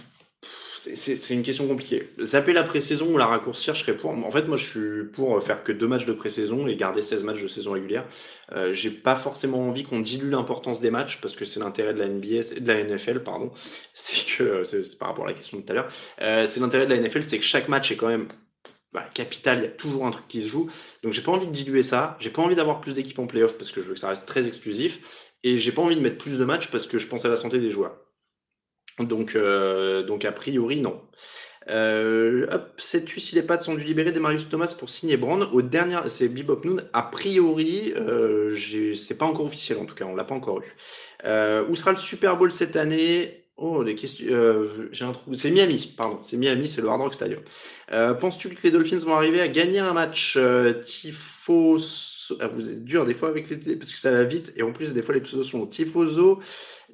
c'est une question compliquée. Zapper la pré-saison ou la raccourcir, je serais pour. En fait, moi, je suis pour faire que deux matchs de pré-saison et garder 16 matchs de saison régulière. Euh, J'ai pas forcément envie qu'on dilue l'importance des matchs parce que c'est l'intérêt de la NBA, de la NFL, pardon. C'est que c'est par rapport à la question de tout à l'heure. Euh, c'est l'intérêt de la NFL, c'est que chaque match est quand même bah, capital. Il y a toujours un truc qui se joue. Donc, j'ai pas envie de diluer ça. J'ai pas envie d'avoir plus d'équipes en playoff parce que je veux que ça reste très exclusif. Et j'ai pas envie de mettre plus de matchs parce que je pense à la santé des joueurs. Donc, euh, donc a priori, non. Euh, hop, sais-tu si les pattes sont dû libérer des Marius Thomas pour signer Brand au dernier, c'est Bebop Noon. A priori, euh, c'est pas encore officiel en tout cas, on l'a pas encore eu. Euh, où sera le Super Bowl cette année? Oh, des questions. Euh, j'ai un trou. C'est Miami, pardon. C'est Miami, c'est le Hard Rock Stadium. Penses-tu que les Dolphins vont arriver à gagner un match? Ah, Vous êtes dur des fois avec les parce que ça va vite et en plus des fois les pseudos sont Tifoso,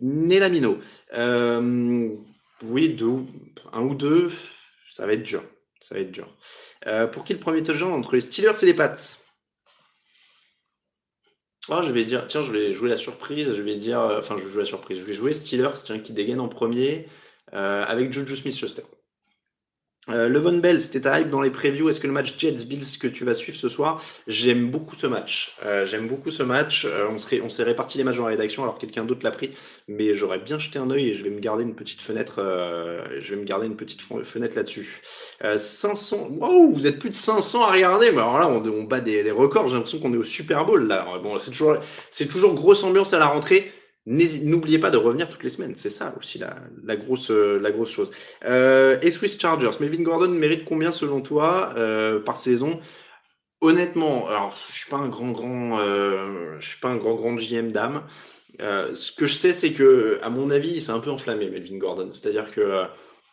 Nelamino. Euh, oui, deux, un ou deux, ça va être dur. Ça va être dur. Euh, pour qui le premier touchdown entre les Steelers et les Pats? Oh, je vais dire, tiens, je vais jouer la surprise. Je vais dire, euh, enfin, je vais jouer la surprise. Je vais jouer Steelers, qui dégaine en premier avec Juju Smith-Schuster. Euh, Levon Bell, c'était ta hype dans les previews. Est-ce que le match Jets-Bills que tu vas suivre ce soir, j'aime beaucoup ce match. Euh, j'aime beaucoup ce match. Euh, on, serait, on s'est réparti les matchs dans la rédaction alors quelqu'un d'autre l'a pris, mais j'aurais bien jeté un œil et je vais me garder une petite fenêtre. je vais me garder une petite fenêtre là-dessus. 500. Wow, vous êtes plus de 500 à regarder. Mais alors là, on, bat des, records. J'ai l'impression qu'on est au Super Bowl là. Bon, c'est toujours, c'est toujours grosse ambiance à la rentrée. N'oubliez pas de revenir toutes les semaines, c'est ça aussi la, grosse, la grosse chose. Euh, et Swiss Chargers, Melvin Gordon mérite combien selon toi euh, par saison? Honnêtement, alors je suis pas un grand grand, euh, je suis pas un grand grand GM d'âme. Ce que je sais, c'est que à mon avis, c'est un peu enflammé Melvin Gordon. C'est-à-dire que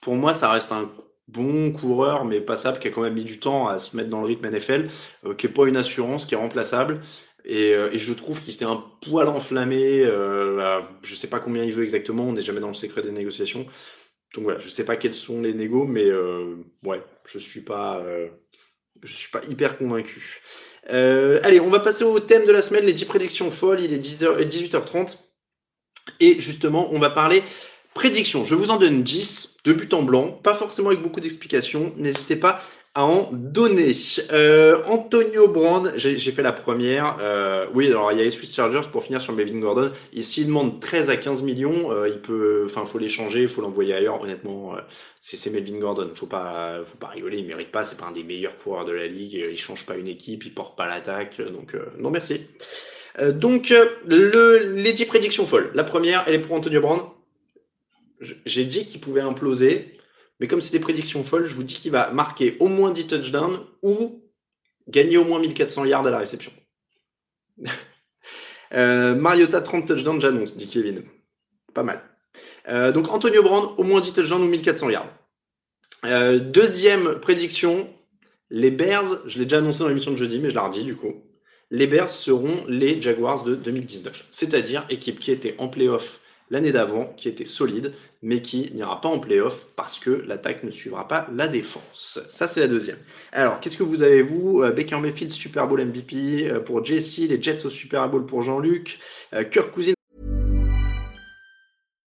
pour moi, ça reste un bon coureur, mais passable, qui a quand même mis du temps à se mettre dans le rythme NFL, qui est pas une assurance, qui est remplaçable. Euh, et, je trouve qu'il s'est un poil enflammé. Euh, je ne sais pas combien il veut exactement. On n'est jamais dans le secret des négociations. Donc voilà, je ne sais pas quels sont les négos, mais euh, ouais, je suis pas, suis pas hyper convaincu. Allez, on va passer au thème de la semaine, les 10 prédictions folles. Il est 10h, 18h30. Et justement, on va parler prédictions. Je vous en donne 10 de but en blanc, pas forcément avec beaucoup d'explications. N'hésitez pas à en donner. Euh, Antonio Brand, j'ai fait la première. Euh, oui, alors il y a les Swiss Chargers pour finir sur Melvin Gordon. Et s'il demande 13 à 15 millions, euh, il peut, enfin, faut l'échanger, faut l'envoyer ailleurs. Honnêtement, c'est Melvin Gordon. Faut pas, faut pas rigoler. Il mérite pas. C'est pas un des meilleurs coureurs de la ligue. Il change pas une équipe, il porte pas l'attaque. Donc non, merci. donc le, les 10 prédictions folles. La première, elle est pour Antonio Brand. J'ai dit qu'il pouvait imploser. Mais comme c'est des prédictions folles, je vous dis qu'il va marquer au moins 10 touchdowns ou gagner au moins 1400 yards à la réception. euh, Mariota 30 touchdowns, j'annonce, dit Kevin. Pas mal. Euh, donc Antonio Brand, au moins 10 touchdowns ou 1400 yards. Euh, deuxième prédiction, les Bears, je l'ai déjà annoncé dans l'émission de jeudi, mais je la redis du coup. Les Bears seront les Jaguars de 2019, c'est-à-dire équipe qui était en playoff l'année d'avant, qui était solide, mais qui n'ira pas en playoff parce que l'attaque ne suivra pas la défense. Ça, c'est la deuxième. Alors, qu'est-ce que vous avez, vous euh, Baker Mayfield, Super Bowl MVP euh, pour Jesse, les Jets au Super Bowl pour Jean-Luc, euh, Kirk.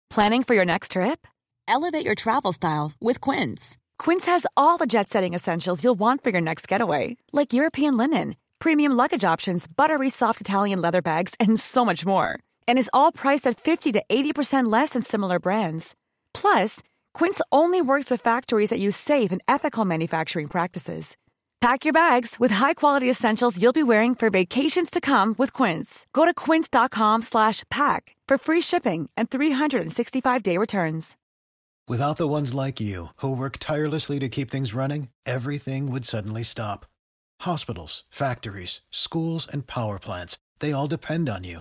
Planning for your next trip? Elevate your travel style with Quince. Quince has all the jet setting essentials you'll want for your next getaway, like European linen, premium luggage options, buttery soft Italian leather bags, and so much more. And is all priced at 50 to 80% less than similar brands. Plus, Quince only works with factories that use safe and ethical manufacturing practices. Pack your bags with high-quality essentials you'll be wearing for vacations to come with Quince. Go to quince.com/pack for free shipping and 365-day returns. Without the ones like you who work tirelessly to keep things running, everything would suddenly stop. Hospitals, factories, schools, and power plants—they all depend on you.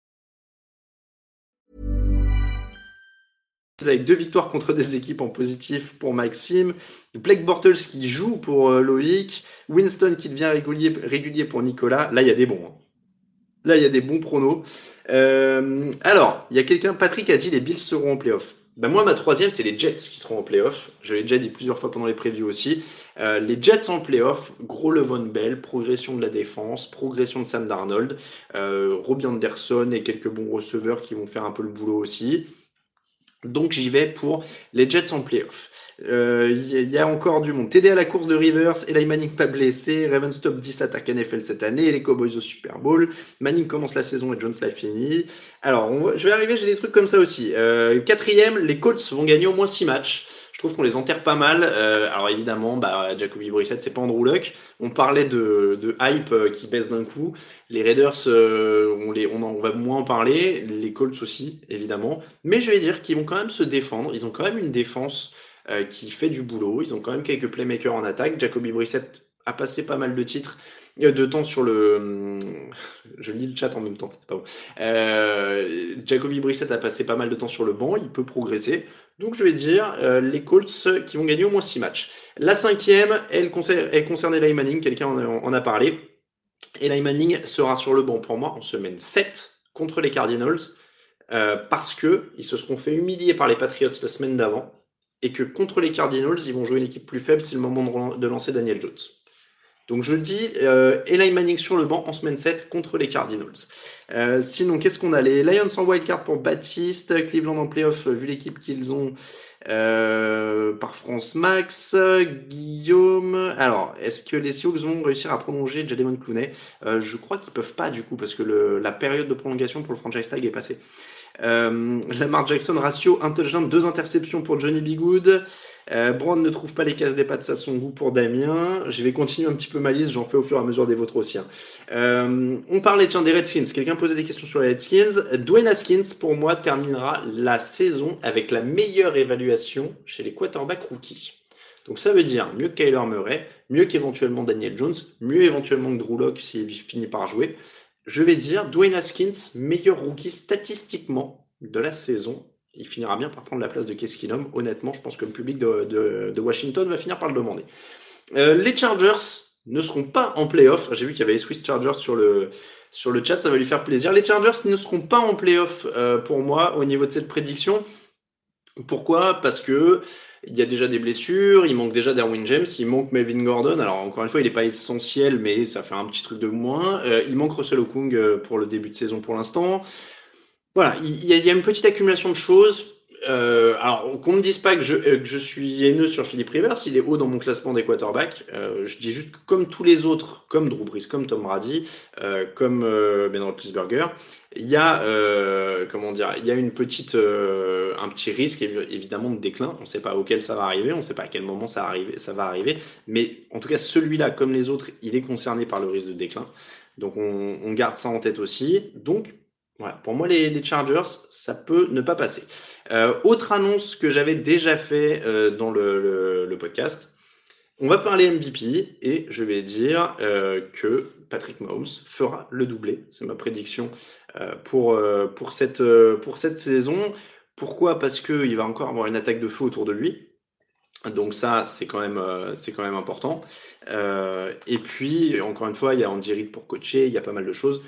Avec deux victoires contre des équipes en positif pour Maxime, Blake Bortles qui joue pour euh, Loïc, Winston qui devient régulier, régulier pour Nicolas. Là, il y a des bons. Hein. Là, il y a des bons pronos. Euh, alors, il y a quelqu'un, Patrick a dit les Bills seront en playoff. Ben moi, ma troisième, c'est les Jets qui seront en playoff. Je l'ai déjà dit plusieurs fois pendant les previews aussi. Euh, les Jets en playoff, gros Levon Bell, progression de la défense, progression de Sam Darnold, euh, Robbie Anderson et quelques bons receveurs qui vont faire un peu le boulot aussi. Donc j'y vais pour les Jets en playoff. Il euh, y, a encore du monde. TD à la course de Rivers, Eli Manning pas blessé, Ravens top 10 attaque NFL cette année, les Cowboys au Super Bowl, Manning commence la saison et Jones l'a fini. Alors je vais arriver, j'ai des trucs comme ça aussi. Euh, quatrième, les Colts vont gagner au moins 6 matchs. Trouve qu'on les enterre pas mal. Euh, alors évidemment, bah, Jacoby Brissett, c'est pas Andrew Luck. On parlait de, hype qui baisse d'un coup. Les Raiders, on, les, on, on va moins en parler. Les Colts aussi, évidemment. Mais je vais dire qu'ils vont quand même se défendre. Ils ont quand même une défense euh, qui fait du boulot. Ils ont quand même quelques playmakers en attaque. Jacoby Brissett a passé pas mal de titres euh, de temps sur le. Hum, je lis le chat en même temps. Euh, Jacoby Brissett a passé pas mal de temps sur le banc. Il peut progresser. Donc je vais dire les Colts qui vont gagner au moins 6 matchs. La cinquième, elle, elle Manning. Quelqu'un en, a parlé. Eli Manning sera sur le banc pour moi en semaine 7 contre les Cardinals. parce qu'ils se seront fait humilier par les Patriots la semaine d'avant et que contre les Cardinals, ils vont jouer une équipe plus faible, c'est le moment de lancer Daniel Jones. Donc je dis euh, Eli Manning sur le banc en semaine 7 contre les Cardinals. Euh, sinon, qu'est-ce qu'on a? Les Lions en wildcard pour Baptiste, Cleveland en playoff, vu l'équipe qu'ils ont euh, par France Max, Guillaume. Alors, est-ce que les Seahawks vont réussir à prolonger Jademon Clooney Je crois qu'ils peuvent pas du coup, parce que la période de prolongation pour le franchise tag est passée. Lamar Jackson, ratio, un touchdown, deux interceptions pour Johnny Bigood. Euh, Brand ne trouve pas les cases des pattes à son goût pour Damien. Je vais continuer un petit peu ma liste, j'en fais au fur et à mesure des vôtres aussi. Hein. Euh, on parlait des Redskins. Quelqu'un posait des questions sur les Redskins. Dwayne Haskins, pour moi, terminera la saison avec la meilleure évaluation chez les quarterbacks rookies. Donc ça veut dire mieux que Kyler Murray, mieux qu'éventuellement Daniel Jones, mieux éventuellement que Drew Locke s'il finit par jouer je vais dire Dwayne Haskins, meilleur rookie statistiquement de la saison il finira bien par prendre la place de Case Keenum. Honnêtement, je pense que le public de, Washington va finir par le demander. Euh, les Chargers ne seront pas en playoff. J'ai vu qu'il y avait les Swiss Chargers sur le, sur le chat, ça va lui faire plaisir. Les Chargers ne seront pas en playoff euh, pour moi au niveau de cette prédiction. Pourquoi? Parce que il y a déjà des blessures, il manque déjà Derwin James, il manque Melvin Gordon. Alors encore une fois, il n'est pas essentiel, mais ça fait un petit truc de moins. Euh, il manque Russell Okung pour le début de saison pour l'instant. Voilà, il y, a, une petite accumulation de choses. Euh, alors, qu'on ne dise pas que je, euh, que je, suis haineux sur Philippe Rivers, il est haut dans mon classement des quarterbacks. Euh, je dis juste que comme tous les autres, comme Drew Brees, comme Tom Brady, comme Ben Roethlisberger, il y a comment dire, il y a une petite, un petit risque évidemment de déclin. On ne sait pas auquel ça va arriver, on ne sait pas à quel moment ça va arriver, mais en tout cas celui-là, comme les autres, il est concerné par le risque de déclin. Donc on, on garde ça en tête aussi. Donc pour moi, les, Chargers, ça peut ne pas passer. Euh, autre annonce que j'avais déjà fait euh, dans le, podcast, on va parler MVP et je vais dire euh, que Patrick Mahomes fera le doublé. C'est ma prédiction pour, pour, cette, pour cette saison. Pourquoi? Parce qu'il va encore avoir une attaque de feu autour de lui. Donc ça, c'est quand même, c'est quand même important. et puis, encore une fois, il y a Andy Reid pour coacher, il y a pas mal de choses.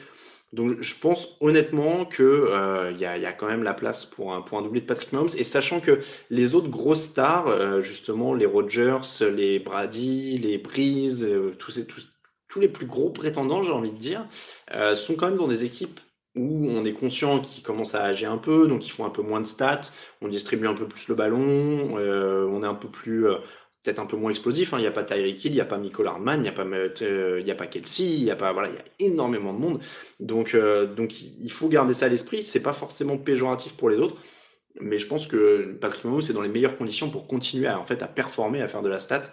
Donc je pense honnêtement qu'il euh, y, a, quand même la place pour un, doublé de Patrick Mahomes. Et sachant que les autres grosses stars, euh, justement les Rodgers, les Brady, les Breeze, euh, tous, tous, les plus gros prétendants, j'ai envie de dire, sont quand même dans des équipes où on est conscient qu'ils commencent à agir un peu, donc ils font un peu moins de stats, on distribue un peu plus le ballon, on est un peu plus peut-être un peu moins explosif. Hein. Il n'y a pas Tyreek Hill, il n'y a pas Michael Hardman, il n'y a pas, euh, a pas Kelsey, il y a pas, voilà, il y a énormément de monde. Donc, euh, donc il faut garder ça à l'esprit. C'est pas forcément péjoratif pour les autres, mais je pense que Patrick Mahomes est dans les meilleures conditions pour continuer à, en fait, à performer, à faire de la stat.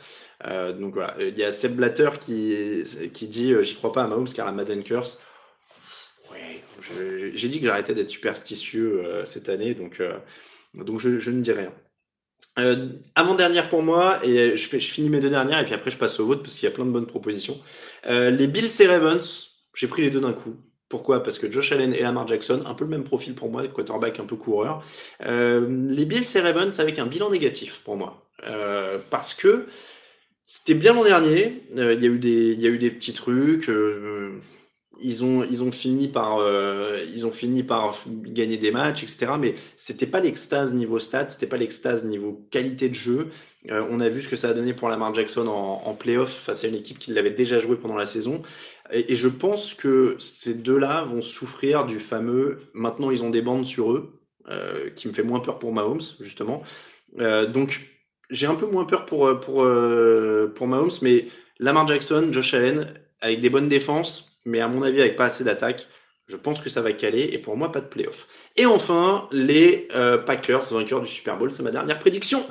Euh, donc voilà, il y a Seb Blatter qui, qui dit J'y crois pas à Mahomes car la Madden Curse. Ouais, j'ai dit que j'arrêtais d'être superstitieux cette année, donc, donc je ne dis rien. Euh, avant-dernière pour moi, et je, finis mes deux dernières, et puis après je passe au vote parce qu'il y a plein de bonnes propositions. Euh, les Bills et Ravens, j'ai pris les deux d'un coup. Pourquoi? Parce que Josh Allen et Lamar Jackson, un peu le même profil pour moi, quarterback un peu coureur. Euh, les Bills et Ravens avec un bilan négatif pour moi. Parce que c'était bien l'an dernier, il y, y a eu des petits trucs ils ont, ils ont fini par, euh, ils ont fini par gagner des matchs, etc. Mais c'était pas l'extase niveau stats, c'était pas l'extase niveau qualité de jeu. Euh, on a vu ce que ça a donné pour Lamar Jackson en, en playoff face à une équipe qui l'avait déjà joué pendant la saison. Et, je pense que ces deux-là vont souffrir du fameux. Maintenant, ils ont des bandes sur eux, euh, qui me fait moins peur pour Mahomes justement. Donc, j'ai un peu moins peur pour pour pour Mahomes, mais Lamar Jackson, Josh Allen, avec des bonnes défenses mais à mon avis, avec pas assez d'attaque, je pense que ça va caler. Et pour moi, pas de playoff. Et enfin, les euh, Packers, vainqueurs du Super Bowl, c'est ma dernière prédiction.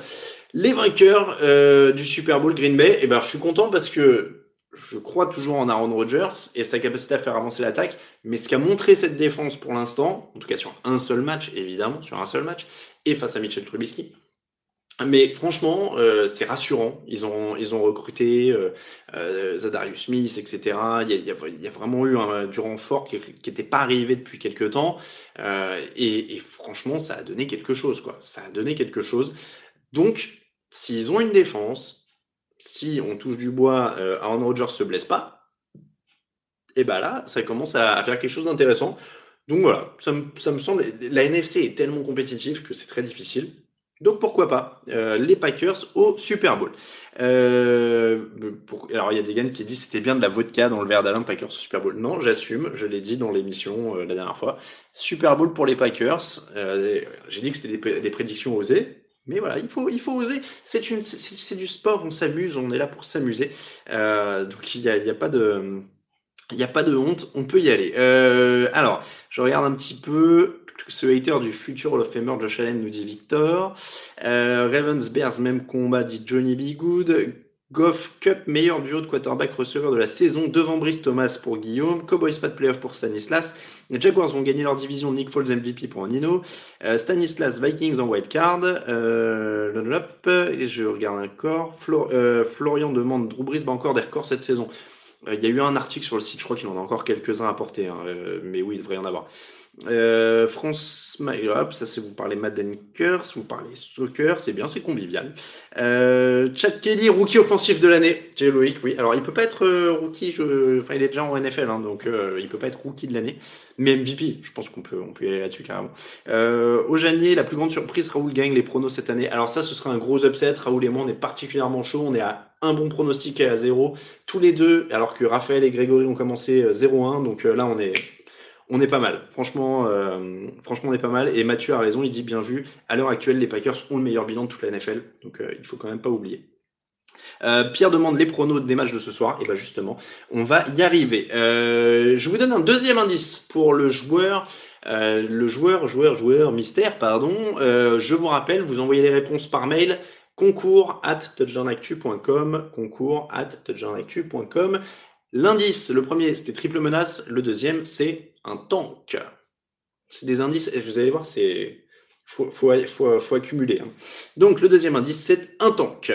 Les vainqueurs euh, du Super Bowl Green Bay, eh ben, je suis content parce que je crois toujours en Aaron Rodgers et sa capacité à faire avancer l'attaque. Mais ce qu'a montré cette défense pour l'instant, en tout cas sur un seul match, évidemment, sur un seul match, et face à Mitchell Trubisky, mais franchement, euh, c'est rassurant. Ils ont, ils ont recruté euh, euh, Zadarius Smith, etc. Il y, a, vraiment eu du renfort qui n'était pas arrivé depuis quelques temps. Et, franchement, ça a donné quelque chose. Quoi. Ça a donné quelque chose. Donc, s'ils ont une défense, si on touche du bois, Aaron Rodgers se blesse pas, et ben là, ça commence à faire quelque chose d'intéressant. Donc voilà, ça me, ça me semble. La NFC est tellement compétitive que c'est très difficile. Donc pourquoi pas euh, les Packers au Super Bowl. Euh, pour, alors il y a des gars qui disent c'était bien de la vodka dans le verre d'Alain Packers au Super Bowl. Non, j'assume, je l'ai dit dans l'émission euh, la dernière fois. Super Bowl pour les Packers. J'ai dit que c'était des, prédictions osées. Mais voilà, il faut, il faut oser. C'est du sport, on s'amuse, on est là pour s'amuser. Donc il n'y a, y a pas de, il a pas de honte, on peut y aller. alors, je regarde un petit peu ce hater du futur Hall of Famer Josh Allen nous dit Victor. Euh, Ravens Bears, même combat, dit Johnny B. Good. Goff Cup, meilleur duo de quarterback receveur de la saison devant Brice Thomas pour Guillaume. Cowboys pas de playoff pour Stanislas. Les Jaguars vont gagner leur division. Nick Foles MVP pour Nino. Euh, Stanislas Vikings en wild card. Euh, et je regarde encore. Euh, Florian demande Drew Brees bat encore des records cette saison. Euh, il y a eu un article sur le site, je crois qu'il en a encore quelques-uns à porter, hein, mais oui, il devrait y en avoir. Euh, France, hop, ça c'est vous parlez Madden Curse, vous parlez soccer, c'est bien, c'est convivial. Euh, Chad Kelly, rookie offensif de l'année. J'ai Loïc, oui. Alors il peut pas être euh, rookie, enfin il est déjà en NFL, hein, donc euh, il peut pas être rookie de l'année. Mais MVP, je pense qu'on peut, on peut y aller là-dessus carrément. Euh, la plus grande surprise, Raoul gagne les pronos cette année. Alors ça, ce sera un gros upset. Raoul et moi, on est particulièrement chaud. On est à un bon pronostic et à zéro. Tous les deux, alors que Raphaël et Grégory ont commencé 0-1. Donc là, on est on est pas mal. Franchement, euh, franchement, on est pas mal. Et Mathieu a raison, il dit bien vu. À l'heure actuelle, les Packers ont le meilleur bilan de toute la NFL. Donc, euh, il faut quand même pas oublier. Euh, Pierre demande les pronos des matchs de ce soir. Et bien justement, on va y arriver. je vous donne un deuxième indice pour le joueur. le joueur, joueur, joueur, mystère, pardon. je vous rappelle, vous envoyez les réponses par mail concours at touchdownactu.com concours at touchdownactu.com L'indice, le premier, c'était triple menace. Le deuxième, c'est un tank. C'est des indices, vous allez voir, c'est faut, faut, faut, accumuler. Hein. Donc, le deuxième indice, c'est un tank.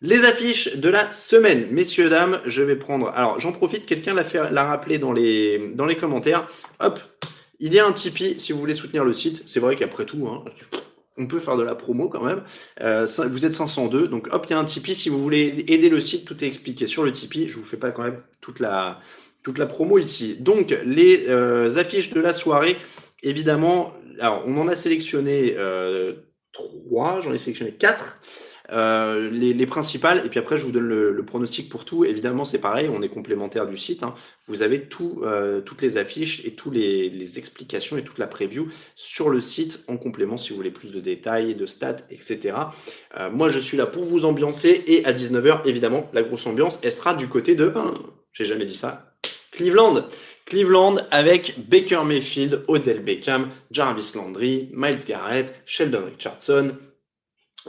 Les affiches de la semaine, messieurs, dames, je vais prendre. Alors, j'en profite, quelqu'un l'a, l'a rappelé dans les, dans les commentaires. Hop, il y a un Tipeee si vous voulez soutenir le site. C'est vrai qu'après tout, hein, on peut faire de la promo quand même. Euh, vous êtes 502, donc hop, il y a un Tipeee. Si vous voulez aider le site, tout est expliqué sur le Tipeee. Je vous fais pas quand même toute la, toute la promo ici. Donc, les euh, affiches de la soirée, évidemment, on en a sélectionné euh, trois, j'en ai sélectionné quatre. Euh, les, principales, et puis après je vous donne le, pronostic pour tout. Évidemment, c'est pareil, on est complémentaire du site. Hein. Vous avez tout, toutes les affiches et toutes les, explications et toute la preview sur le site en complément si vous voulez plus de détails, de stats, etc. Moi, je suis là pour vous ambiancer et à 19h, évidemment, la grosse ambiance, elle sera du côté de, j'ai jamais dit ça, Cleveland. Cleveland avec Baker Mayfield, Odell Beckham, Jarvis Landry, Miles Garrett, Sheldon Richardson,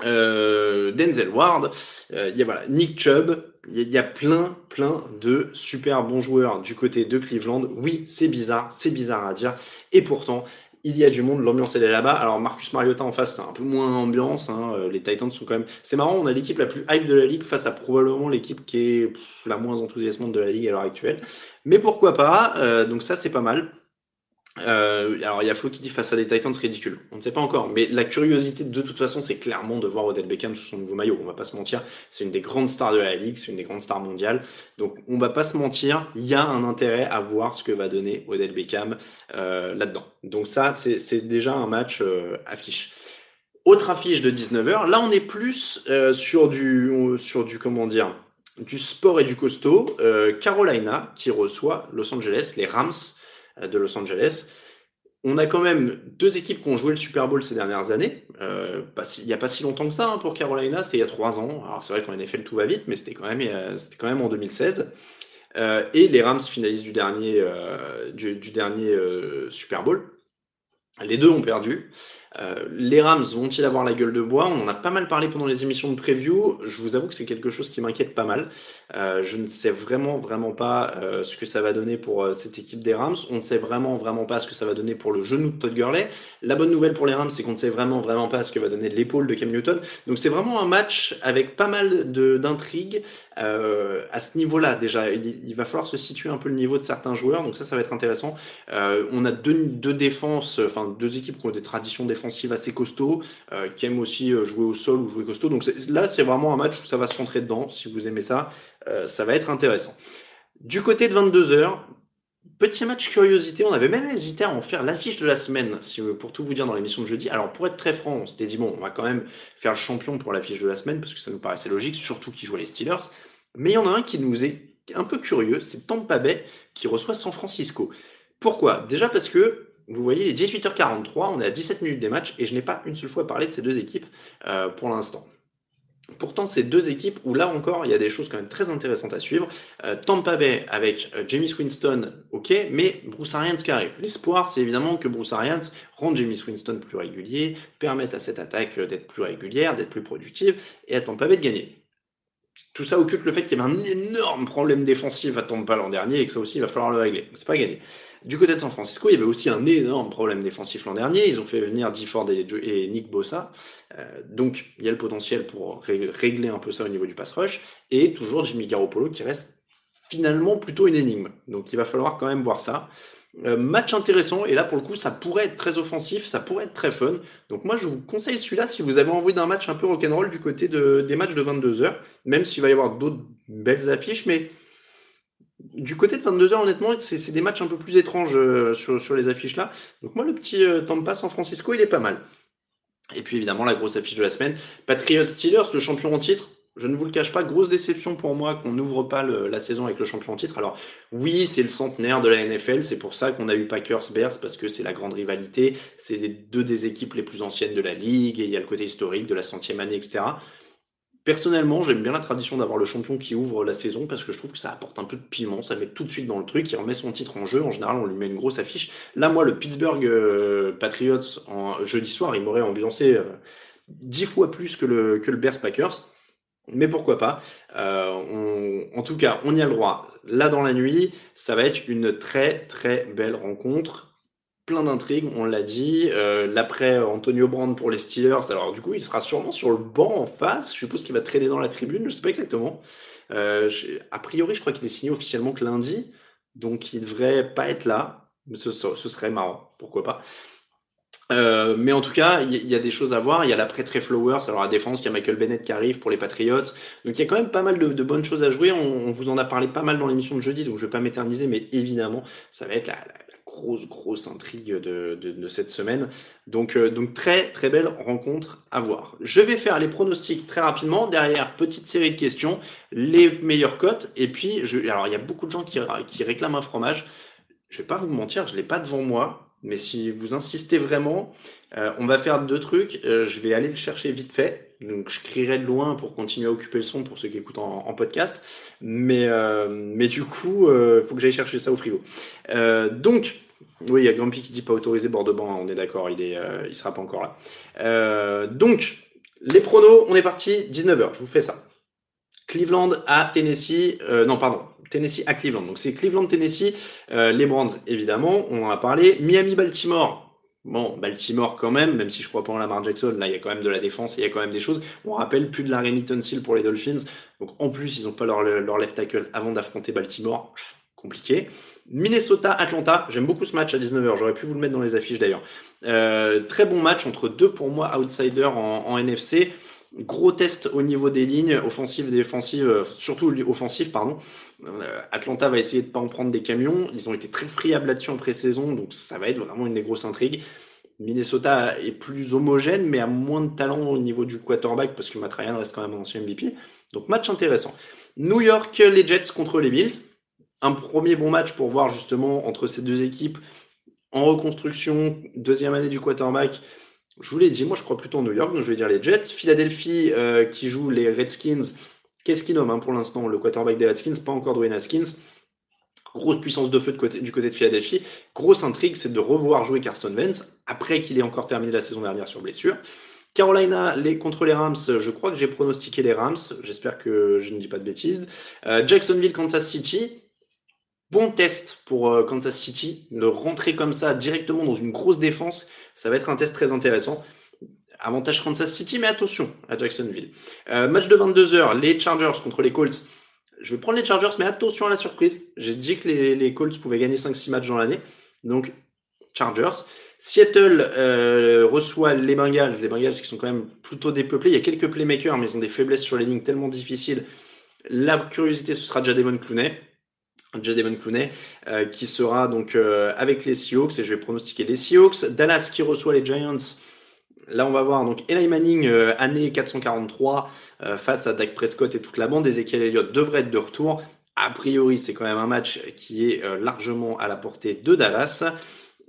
euh, Denzel Ward, euh, Nick Chubb, il y, a plein, plein de super bons joueurs du côté de Cleveland. Oui, c'est bizarre, c'est bizarre à dire, et pourtant, il y a du monde, l'ambiance elle est là-bas. Alors Marcus Mariota en face, c'est un peu moins ambiance. Hein. Euh, les Titans sont quand même. C'est marrant, on a l'équipe la plus hype de la ligue face à probablement l'équipe qui est la moins enthousiasmante de la ligue à l'heure actuelle. Mais pourquoi pas Donc ça c'est pas mal. Euh, alors il y a Flo qui dit face à des Titans ridicule. On ne sait pas encore, mais la curiosité de toute façon, c'est clairement de voir Odell Beckham sous son nouveau maillot. On va pas se mentir, c'est une des grandes stars de la ligue, c'est une des grandes stars mondiales. Donc on va pas se mentir, il y a un intérêt à voir ce que va donner Odell Beckham euh, là-dedans. Donc ça, c'est déjà un match euh, affiche. Autre affiche de 19h. Là, on est plus sur du sur du comment dire du sport et du costaud. Carolina qui reçoit Los Angeles, les Rams. Euh, de Los Angeles. On a quand même deux équipes qui ont joué le Super Bowl ces dernières années. Euh, il n'y a pas si longtemps que ça hein, pour Carolina, c'était il y a trois ans. Alors c'est vrai qu'en NFL tout va vite, mais c'était quand même, euh, c'était quand même en 2016. et les Rams finalistes du dernier, du, dernier Super Bowl. Les deux ont perdu. Euh, les Rams vont-ils avoir la gueule de bois? On en a pas mal parlé pendant les émissions de preview. Je vous avoue que c'est quelque chose qui m'inquiète pas mal. Euh, je ne sais vraiment, vraiment pas euh, ce que ça va donner pour cette équipe des Rams. On ne sait vraiment, vraiment pas ce que ça va donner pour le genou de Todd Gurley. La bonne nouvelle pour les Rams, c'est qu'on ne sait vraiment, vraiment pas ce que va donner l'épaule de Cam Newton. Donc c'est vraiment un match avec pas mal d'intrigues à ce niveau-là. Déjà, il, va falloir se situer un peu le niveau de certains joueurs. Donc ça, ça va être intéressant. on a deux, deux défenses, enfin deux équipes qui ont des traditions défensives offensive assez costaud, euh, qui aime aussi euh, jouer au sol ou jouer costaud. Donc là, c'est vraiment un match où ça va se rentrer dedans. Si vous aimez ça, euh, ça va être intéressant. Du côté de 22h, Petit match curiosité, on avait même hésité à en faire l'affiche de la semaine, si, pour tout vous dire dans l'émission de jeudi. Alors pour être très franc, on s'était dit bon, on va quand même faire le champion pour l'affiche de la semaine, parce que ça nous paraissait logique, surtout qu'il joue les Steelers. Mais il y en a un qui nous est un peu curieux, c'est Tampa Bay qui reçoit San Francisco. Pourquoi? Déjà parce que vous voyez, il est 18h43, on est à 17 minutes des matchs et je n'ai pas une seule fois parlé de ces deux équipes euh, pour l'instant. Pourtant, ces deux équipes où là encore, il y a des choses quand même très intéressantes à suivre. Euh, Tampa Bay avec euh, James Winston, ok, mais Bruce Arians qui arrive. L'espoir, c'est évidemment que Bruce Arians rende James Winston plus régulier, permette à cette attaque d'être plus régulière, d'être plus productive et à Tampa Bay de gagner. Tout ça occulte le fait qu'il y avait un énorme problème défensif à Tampa l'an dernier et que ça aussi, il va falloir le régler. C'est pas gagné. Du côté de San Francisco, il y avait aussi un énorme problème défensif l'an dernier. Ils ont fait venir Ford et, Nick Bossa. Euh, donc, il y a le potentiel pour régler un peu ça au niveau du pass rush. Et toujours Jimmy Garoppolo qui reste finalement plutôt une énigme. Donc, il va falloir quand même voir ça. Euh, match intéressant, et là pour le coup, ça pourrait être très offensif, ça pourrait être très fun. Donc moi, je vous conseille celui-là si vous avez envie d'un match un peu rock'n'roll du côté de, des matchs de 22h, même s'il va y avoir d'autres belles affiches, mais du côté de 22h, honnêtement, c'est des matchs un peu plus étranges euh, sur, les affiches là. Donc moi, le petit euh, Tampa San Francisco, il est pas mal. Et puis évidemment, la grosse affiche de la semaine, Patriots Steelers, le champion en titre je ne vous le cache pas, grosse déception pour moi qu'on n'ouvre pas la saison avec le champion en titre. Alors oui, c'est le centenaire de la NFL, c'est pour ça qu'on a eu Packers Bears parce que c'est la grande rivalité, c'est deux des équipes les plus anciennes de la ligue et il y a le côté historique de la centième année, etc. Personnellement, j'aime bien la tradition d'avoir le champion qui ouvre la saison parce que je trouve que ça apporte un peu de piment, ça met tout de suite dans le truc, il remet son titre en jeu. En général, on lui met une grosse affiche. Là, moi, le Pittsburgh euh, Patriots en jeudi soir, il m'aurait ambiancé euh, dix fois plus que le, que le Bears Packers. Mais pourquoi pas euh, En tout cas, on y a le droit. Là, dans la nuit, ça va être une très très belle rencontre. Plein d'intrigues, on l'a dit. Euh, l'après Antonio Brand pour les Steelers. Alors, du coup, il sera sûrement sur le banc en face. Je suppose qu'il va traîner dans la tribune. Je ne sais pas exactement. Euh, a priori, je crois qu'il est signé officiellement que lundi. Donc, il ne devrait pas être là. Mais ce serait marrant. Pourquoi pas euh, mais en tout cas, il y, a des choses à voir. Il y a l'après Trey Flowers, alors à défense, il y a Michael Bennett qui arrive pour les Patriots. Donc il y a quand même pas mal de, bonnes choses à jouer. On, vous en a parlé pas mal dans l'émission de jeudi, donc je vais pas m'éterniser, mais évidemment, ça va être la, grosse, grosse intrigue de, cette semaine. Donc, euh, donc très, très belle rencontre à voir. Je vais faire les pronostics très rapidement. Derrière, petite série de questions, les meilleures cotes. Et puis, je, alors il y a beaucoup de gens qui, qui réclament un fromage. Je vais pas vous mentir, je l'ai pas devant moi. Mais si vous insistez vraiment, euh, on va faire deux trucs. Euh, je vais aller le chercher vite fait. Donc, je crierai de loin pour continuer à occuper le son pour ceux qui écoutent en, podcast. Mais, euh, mais du coup, il faut que j'aille chercher ça au frigo. donc, oui, il y a Gampi qui dit pas autorisé bord de banc. On est d'accord, il est, il sera pas encore là. donc, les pronos, on est parti 19h. Je vous fais ça. Cleveland à Tennessee. non, pardon. Tennessee à Cleveland. Donc c'est Cleveland-Tennessee, euh, les Brands évidemment, on en a parlé. Miami-Baltimore. Bon, Baltimore quand même, même si je crois pas en Lamar Jackson, là il y a quand même de la défense il y a quand même des choses. On rappelle plus de la Remington Seal pour les Dolphins. Donc en plus, ils n'ont pas leur, leur left tackle avant d'affronter Baltimore. Compliqué. Minnesota-Atlanta, j'aime beaucoup ce match à 19h, j'aurais pu vous le mettre dans les affiches d'ailleurs. Euh, très bon match entre deux pour moi outsiders en, en NFC. Gros test au niveau des lignes offensives défensives, euh, surtout offensives, pardon. Euh, Atlanta va essayer de pas en prendre des camions. Ils ont été très friables là-dessus en pré-saison, donc ça va être vraiment une des grosses intrigues. Minnesota est plus homogène, mais a moins de talent au niveau du quarterback parce que Matt Ryan reste quand même un ancien MVP. Donc match intéressant. New York, les Jets contre les Bills. Un premier bon match pour voir justement entre ces deux équipes en reconstruction, deuxième année du quarterback. Je vous l'ai dit, moi je crois plutôt en New York, donc je vais dire les Jets. Philadelphie euh, qui joue les Redskins. Qu'est-ce qu'il nomme hein, pour l'instant Le quarterback des Redskins, pas encore Dwayne Haskins. Grosse puissance de feu du côté de Philadelphie. Grosse intrigue, c'est de revoir jouer Carson Wentz après qu'il ait encore terminé la saison dernière sur blessure. Carolina les, contre les Rams, je crois que j'ai pronostiqué les Rams. J'espère que je ne dis pas de bêtises. Euh, Jacksonville, Kansas City. Bon test pour euh, Kansas City. De rentrer comme ça directement dans une grosse défense, ça va être un test très intéressant. Avantage Kansas City, mais attention à Jacksonville. Euh, match de 22h, les Chargers contre les Colts. Je vais prendre les Chargers, mais attention à la surprise. J'ai dit que les, Colts pouvaient gagner 5-6 matchs dans l'année. Donc, Chargers. Seattle euh, reçoit les Bengals. Les Bengals qui sont quand même plutôt dépeuplés. Il y a quelques playmakers, mais ils ont des faiblesses sur les lignes tellement difficiles. La curiosité, ce sera Jadevon Clooney. Jadevon Clooney, euh, qui sera donc avec les Seahawks, et je vais pronostiquer les Seahawks. Dallas qui reçoit les Giants. Là, on va voir donc Eli Manning, euh, année 443, euh, face à Dak Prescott et toute la bande. Ezekiel Elliott devrait être de retour. A priori, c'est quand même un match qui est euh, largement à la portée de Dallas.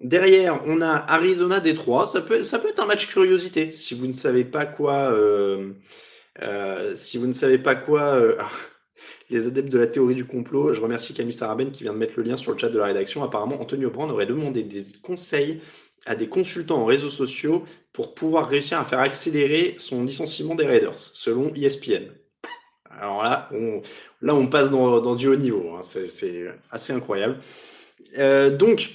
Derrière, on a Arizona Détroit. Ça peut, ça peut être un match curiosité. Si vous ne savez pas quoi, si vous ne savez pas quoi, les adeptes de la théorie du complot. Je remercie Camille Saraben qui vient de mettre le lien sur le chat de la rédaction. Apparemment, Antonio Brand aurait demandé des conseils à des consultants en réseaux sociaux pour pouvoir réussir à faire accélérer son licenciement des Raiders, selon ESPN. Alors là, on, là, on passe dans, du haut niveau. Hein. C'est assez incroyable. Euh, donc,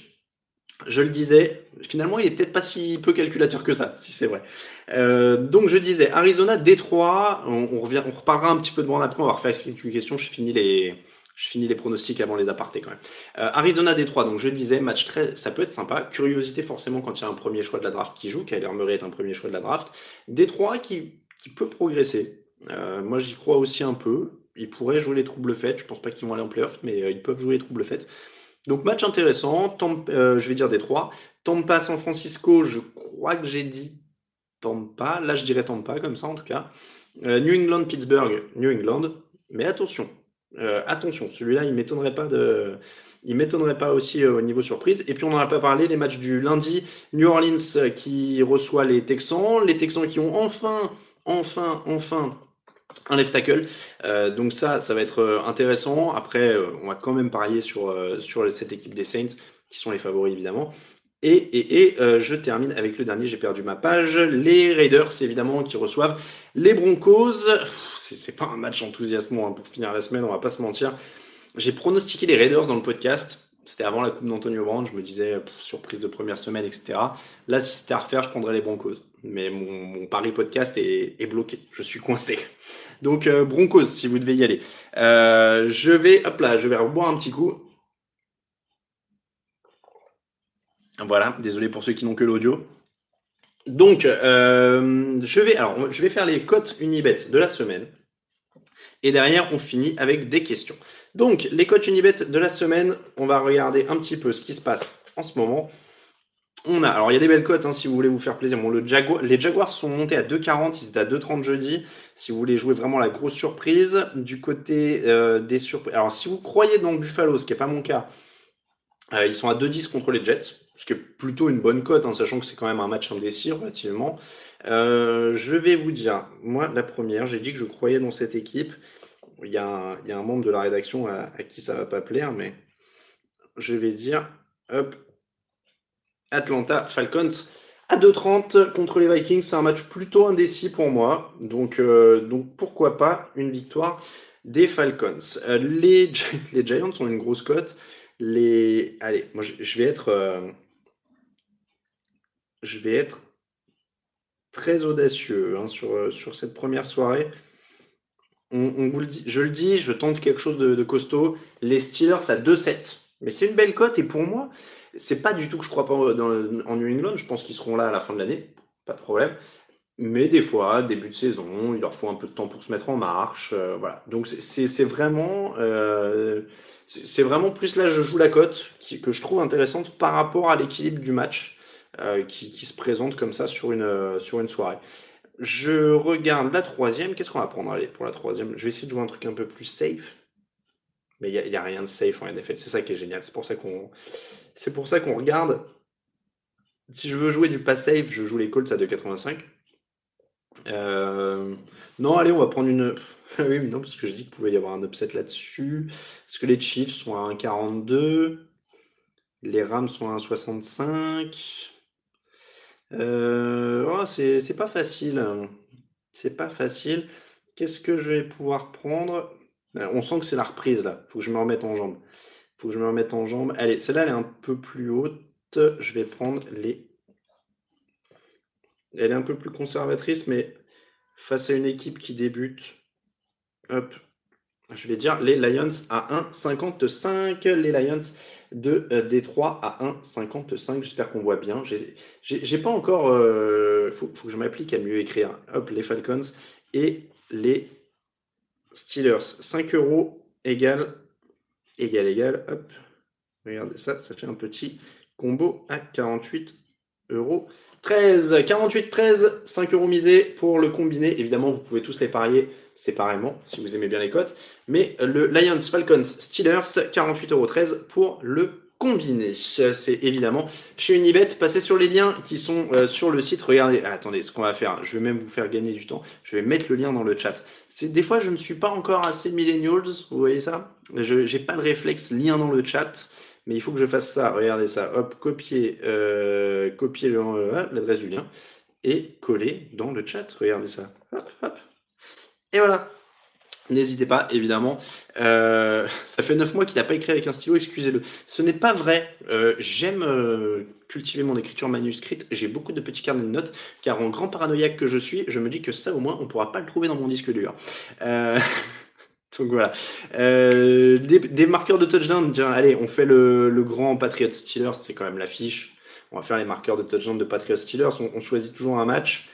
je le disais, finalement, il est peut-être pas si peu calculateur que ça, si c'est vrai. Euh, donc, je disais, Arizona, Détroit, on, revient, on reparlera un petit peu de moi après, on va refaire quelques questions, je finis les, je finis les pronostics avant les apartés quand même. Euh, Arizona Détroit, donc je disais, match très, ça peut être sympa. Curiosité forcément quand il y a un premier choix de la draft qui joue, Kyler est un premier choix de la draft. Détroit qui, qui peut progresser. Euh, moi j'y crois aussi un peu. Ils pourraient jouer les troubles faits. Je pense pas qu'ils vont aller en playoff, mais euh, ils peuvent jouer les troubles faits. Donc match intéressant. je vais dire Détroit. Tampa San Francisco, je crois que j'ai dit Tampa. Là je dirais Tampa comme ça en tout cas. New England Pittsburgh, New England. Mais attention, euh, attention, celui-là, il m'étonnerait pas de. Il m'étonnerait pas aussi euh, au niveau surprise. Et puis on n'en a pas parlé, les matchs du lundi. New Orleans euh, qui reçoit les Texans. Les Texans qui ont enfin, enfin, enfin un left tackle. donc ça, ça va être intéressant. Après, on va quand même parier sur, sur cette équipe des Saints, qui sont les favoris évidemment. Et, et, et je termine avec le dernier, j'ai perdu ma page. Les Raiders, évidemment, qui reçoivent les Broncos c'est pas un match enthousiasmant hein, pour finir la semaine, on va pas se mentir. J'ai pronostiqué les Raiders dans le podcast. C'était avant la coupe d'Antonio Brown. Je me disais, surprise de première semaine, etc. Là, si c'était à refaire, je prendrais les Broncos. Mais mon, pari podcast est, bloqué. Je suis coincé. Donc, euh, Broncos, si vous devez y aller. Euh, je vais, hop là, je vais reboire un petit coup. Voilà, désolé pour ceux qui n'ont que l'audio. Donc, euh, je vais, alors, je vais faire les cotes Unibet de la semaine. Et derrière, on finit avec des questions. Donc, les cotes Unibet de la semaine, on va regarder un petit peu ce qui se passe en ce moment. On a, alors il y a des belles cotes hein, si vous voulez vous faire plaisir. Bon, les Jaguars sont montés à 2,40, ils étaient à 2,30 jeudi. Si vous voulez jouer vraiment la grosse surprise, du côté euh, des surprises. Alors si vous croyez dans Buffalo, ce qui n'est pas mon cas, euh, ils sont à 2,10 contre les Jets, ce qui est plutôt une bonne cote, hein, sachant que c'est quand même un match indécis relativement. Euh, je vais vous dire, moi, la première, j'ai dit que je croyais dans cette équipe. Il y a un, membre de la rédaction à, qui ça va pas plaire, mais je vais dire, hop, Atlanta Falcons à 2,30 contre les Vikings. C'est un match plutôt indécis pour moi. Donc, euh, donc pourquoi pas une victoire des Falcons. Euh, les, les Giants ont une grosse cote. Les, allez, moi je, vais être, je vais être très audacieux hein, sur, euh, sur cette première soirée. On, je le dis, je tente quelque chose de, costaud. Les Steelers à 2-7. Mais c'est une belle cote et pour moi, c'est pas du tout que je crois pas en New England. Je pense qu'ils seront là à la fin de l'année, pas de problème. Mais des fois, début de saison, il leur faut un peu de temps pour se mettre en marche. Euh, voilà. Donc c'est vraiment, euh, c'est vraiment plus là, je joue la cote que je trouve intéressante par rapport à l'équilibre du match. Euh, qui, se présente comme ça sur une, euh, sur une soirée. Je regarde la troisième. Qu'est-ce qu'on va prendre? Allez, pour la troisième Je vais essayer de jouer un truc un peu plus safe. Mais il n'y a, rien de safe en NFL. C'est ça qui est génial. C'est pour ça qu'on c'est regarde. Si je veux jouer du pas safe, je joue les Colts à 2,85. Euh, non, allez, on va prendre une. oui, mais non, parce que je dis qu'il pouvait y avoir un upset là-dessus. Est-ce que les Chiefs sont à 1,42 Les Rams sont à 1,65 euh, oh, c'est pas facile. C'est pas facile. Qu'est-ce que je vais pouvoir prendre? Euh, On sent que c'est la reprise là. Faut que je me remette en jambe. Faut que je me remette en jambe. Allez, celle-là elle est un peu plus haute. Je vais prendre les. Elle est un peu plus conservatrice, mais face à une équipe qui débute. Hop. Je vais dire les Lions à 1,55. Les Lions de euh, Détroit à 1,55. J'espère qu'on voit bien. J'ai pas encore. Il euh, faut, que je m'applique à mieux écrire. Hop, les Falcons et les Steelers. 5 euros égale, égal, égal. Hop, regardez ça, ça fait un petit combo à 48 euros. 13, 48, 13, 5 euros misés pour le combiné. Évidemment, vous pouvez tous les parier séparément si vous aimez bien les cotes. Mais le Lions, Falcons, Steelers, 48,13 euros pour le combiné. C'est évidemment chez Unibet. Passez sur les liens qui sont euh, sur le site. Regardez, ah, attendez, ce qu'on va faire, je vais même vous faire gagner du temps. Je vais mettre le lien dans le chat. Des fois, je ne suis pas encore assez millennials. Vous voyez ça? Je n'ai pas le réflexe lien dans le chat. Mais il faut que je fasse ça. Regardez ça. Hop, copier, euh, copier euh, l'adresse du lien et coller dans le chat. Regardez ça. Hop, hop. Et voilà. N'hésitez pas, évidemment. Euh, ça fait 9 mois qu'il n'a pas écrit avec un stylo, excusez-le. Ce n'est pas vrai. Euh, j'aime cultiver mon écriture manuscrite. J'ai beaucoup de petits carnets de notes, car en grand paranoïaque que je suis, je me dis que ça, au moins, on ne pourra pas le trouver dans mon disque dur. Donc voilà. Euh, des, marqueurs de touchdown. Allez, on fait le, grand Patriots Steelers, c'est quand même l'affiche. On va faire les marqueurs de touchdown de Patriots Steelers. On, choisit toujours un match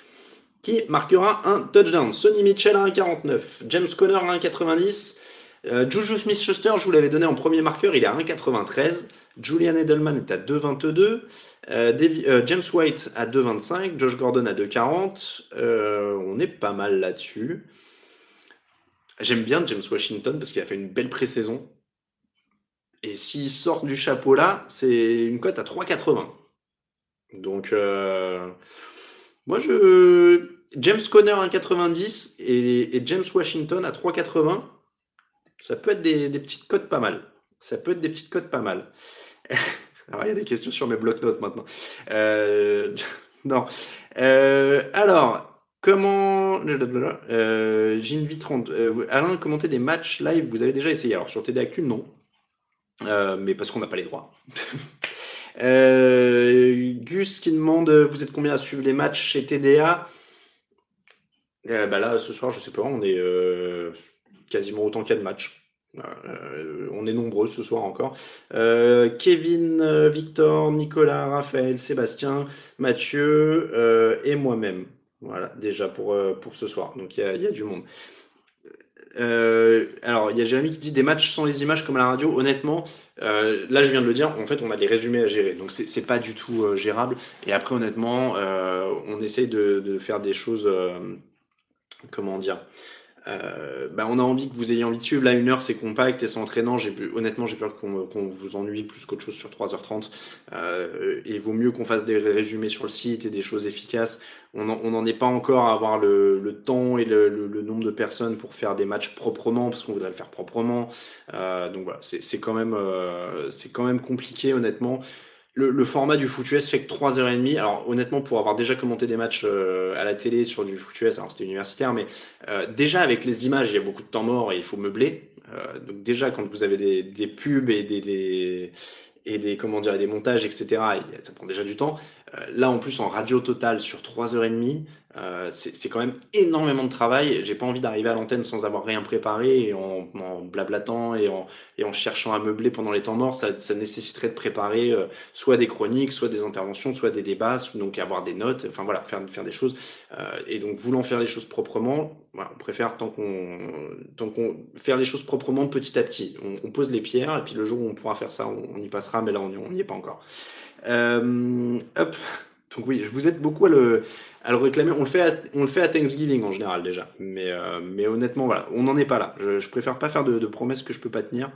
qui marquera un touchdown. Sonny Mitchell à 1,49. James Conner à 1,90. Euh, Juju Smith-Schuster, je vous l'avais donné en premier marqueur, il est à 1,93. Julian Edelman est à 2,22. Euh, euh, James White à 2,25. Josh Gordon à 2,40. on est pas mal là-dessus. J'aime bien James Washington parce qu'il a fait une belle pré-saison. Et s'il sort du chapeau là, c'est une cote à 3,80. Donc, euh, moi, je. James Conner à 1,90 et, et, James Washington à 3,80. Ça peut être des, petites cotes pas mal. Ça peut être des petites cotes pas mal. alors, il y a des questions sur mes blocs-notes maintenant. Euh, non. Euh, alors, Comment. Euh, G30. Euh, Alain, commenter des matchs live, vous avez déjà essayé Alors sur TD Actu, non. Euh, mais parce qu'on n'a pas les droits. Euh, Gus qui demande Vous êtes combien à suivre les matchs chez TDA bah Là, ce soir, je sais pas, on est quasiment autant qu'il y a de matchs. on est nombreux ce soir encore. Kevin, Victor, Nicolas, Raphaël, Sébastien, Mathieu et moi-même. Voilà, déjà pour, euh, pour ce soir. Donc il y a, du monde. Euh, alors, il y a Jérémy qui dit des matchs sans les images comme la radio. Honnêtement, euh, là je viens de le dire, en fait on a des résumés à gérer. Donc c'est pas du tout gérable. Et après, honnêtement, on essaye de, de, faire des choses. comment dire euh, bah, on a envie que vous ayez envie de suivre. Là, une heure, c'est compact et c'est entraînant. J'ai, honnêtement, j'ai peur qu'on, vous ennuie plus qu'autre chose sur 3h30. Euh, et vaut mieux qu'on fasse des résumés sur le site et des choses efficaces. On n'en est pas encore à avoir le, temps et le, nombre de personnes pour faire des matchs proprement, parce qu'on voudrait le faire proprement. Euh, donc voilà, c'est, quand euh, c'est quand même compliqué, honnêtement le, format du foot US fait que 3h30. Alors honnêtement, pour avoir déjà commenté des matchs euh, à la télé sur du foot US, alors c'était universitaire, mais euh, déjà avec les images, il y a beaucoup de temps mort et il faut meubler. Euh, donc déjà, quand vous avez des, pubs et des, des, et des, comment dire, des montages, etc., ça prend déjà du temps. là, en plus, en radio totale sur 3h30, euh, c'est quand même énormément de travail. J'ai pas envie d'arriver à l'antenne sans avoir rien préparé et en, blablatant et en, et en, cherchant à meubler pendant les temps morts. Ça, nécessiterait de préparer euh, soit des chroniques, soit des interventions, soit des débats, donc avoir des notes. Enfin voilà, faire, faire des choses. Euh, et donc voulant faire les choses proprement, on préfère tant qu'on qu'on faire les choses proprement petit à petit. On, pose les pierres et puis le jour où on pourra faire ça, on, y passera. Mais là, on n'y est pas encore. hop. Donc oui, je vous aide beaucoup à le à le réclamer. On le fait à, on le fait à Thanksgiving en général déjà. Mais, euh, mais honnêtement, voilà, on n'en est pas là. Je, je, préfère pas faire de, promesses que je peux pas tenir.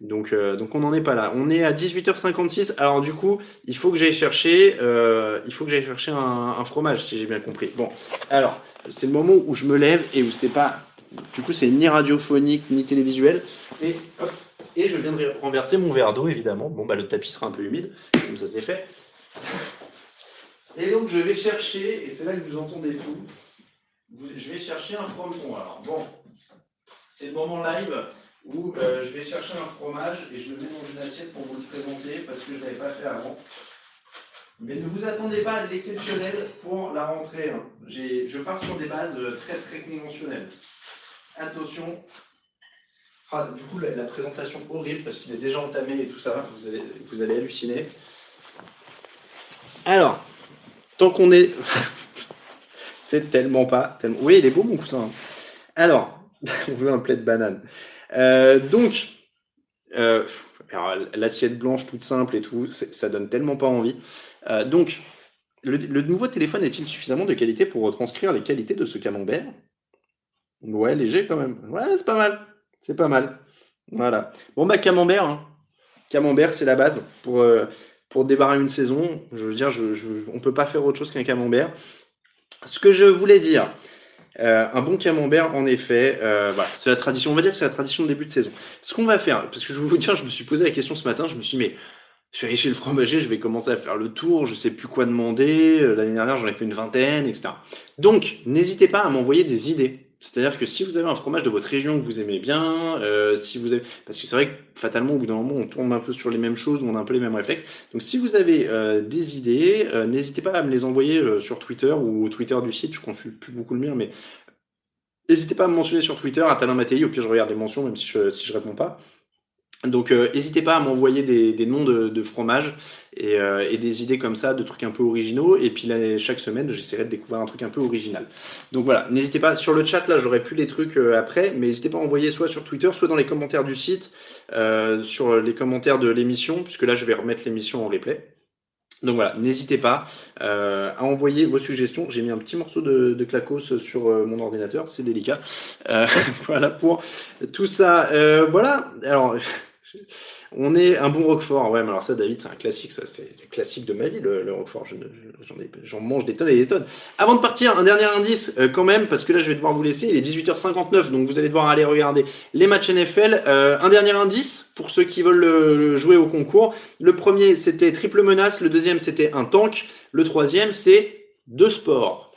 Donc, euh, donc on n'en est pas là. On est à 18h56. Alors du coup, il faut que j'aille chercher, euh, il faut que j'aille chercher un, un, fromage, si j'ai bien compris. Bon, alors c'est le moment où je me lève et où c'est pas, du coup, c'est ni radiophonique ni télévisuel. Et hop, et je viens de renverser mon verre d'eau, évidemment. Bon, bah le tapis sera un peu humide, comme ça c'est fait. Et donc, je vais chercher, et c'est là que vous entendez tout, je vais chercher un frometon. Alors, bon, c'est le moment live où euh, je vais chercher un fromage et je le mets dans une assiette pour vous le présenter parce que je ne l'avais pas fait avant. Mais ne vous attendez pas à l'exceptionnel pour la rentrée. Hein. Je pars sur des bases euh, très très conventionnelles. Attention. Ah, du coup, la, présentation horrible parce qu'il est déjà entamé et tout ça, vous allez, vous allez halluciner. Alors, Tant qu'on est. c'est tellement pas. Oui, il est beau mon coussin. Alors, on veut un plaid de banane. Euh, donc, euh, l'assiette blanche toute simple et tout, ça donne tellement pas envie. Euh, donc, le, nouveau téléphone est-il suffisamment de qualité pour retranscrire les qualités de ce camembert? Ouais, léger quand même. Ouais, c'est pas mal. C'est pas mal. Voilà. Bon, bah, camembert. Hein. Camembert, c'est la base pour, pour débarrer une saison. Je veux dire, on ne peut pas faire autre chose qu'un camembert. Ce que je voulais dire, euh, un bon camembert, en effet, euh, c'est la tradition. On va dire que c'est la tradition de début de saison. Ce qu'on va faire, parce que je vais vous dire, je me suis posé la question ce matin, je me suis dit, mais je vais aller chez le fromager, je vais commencer à faire le tour, je ne sais plus quoi demander. Euh, l'année dernière, j'en ai fait une vingtaine, etc. Donc, n'hésitez pas à m'envoyer des idées. C'est-à-dire que si vous avez un fromage de votre région que vous aimez bien, euh, si vous avez, parce que c'est vrai que fatalement au bout d'un moment on tourne un peu sur les mêmes choses, on a un peu les mêmes réflexes. Donc si vous avez euh, des idées, euh, n'hésitez pas à me les envoyer sur Twitter ou au Twitter du site. Je consulte plus beaucoup le mien, mais N'hésitez pas à me mentionner sur Twitter, à Talin Mattei, au pire je regarde les mentions, même si je si je réponds pas. Donc n'hésitez pas à m'envoyer des, noms de, fromages et, des idées comme ça, de trucs un peu originaux. Et puis là, chaque semaine, j'essaierai de découvrir un truc un peu original. Donc voilà, n'hésitez pas sur le chat, là j'aurai plus les trucs après, mais n'hésitez pas à envoyer soit sur Twitter, soit dans les commentaires du site, sur les commentaires de l'émission, puisque là je vais remettre l'émission en replay. Donc voilà, n'hésitez pas euh, à envoyer vos suggestions. J'ai mis un petit morceau de, de clacos sur euh, mon ordinateur, c'est délicat. Euh, voilà pour tout ça. voilà, alors on est un bon Roquefort. Ouais, mais alors ça, David, c'est un classique. Ça, c'est le classique de ma vie, le, Roquefort. J'en mange des tonnes et des tonnes. Avant de partir, un dernier indice euh, quand même, parce que là, je vais devoir vous laisser. Il est 18h59, donc vous allez devoir aller regarder les matchs NFL. Euh, un dernier indice pour ceux qui veulent le, jouer au concours. Le premier, c'était triple menace. Le deuxième, c'était un tank. Le troisième, c'est deux sports.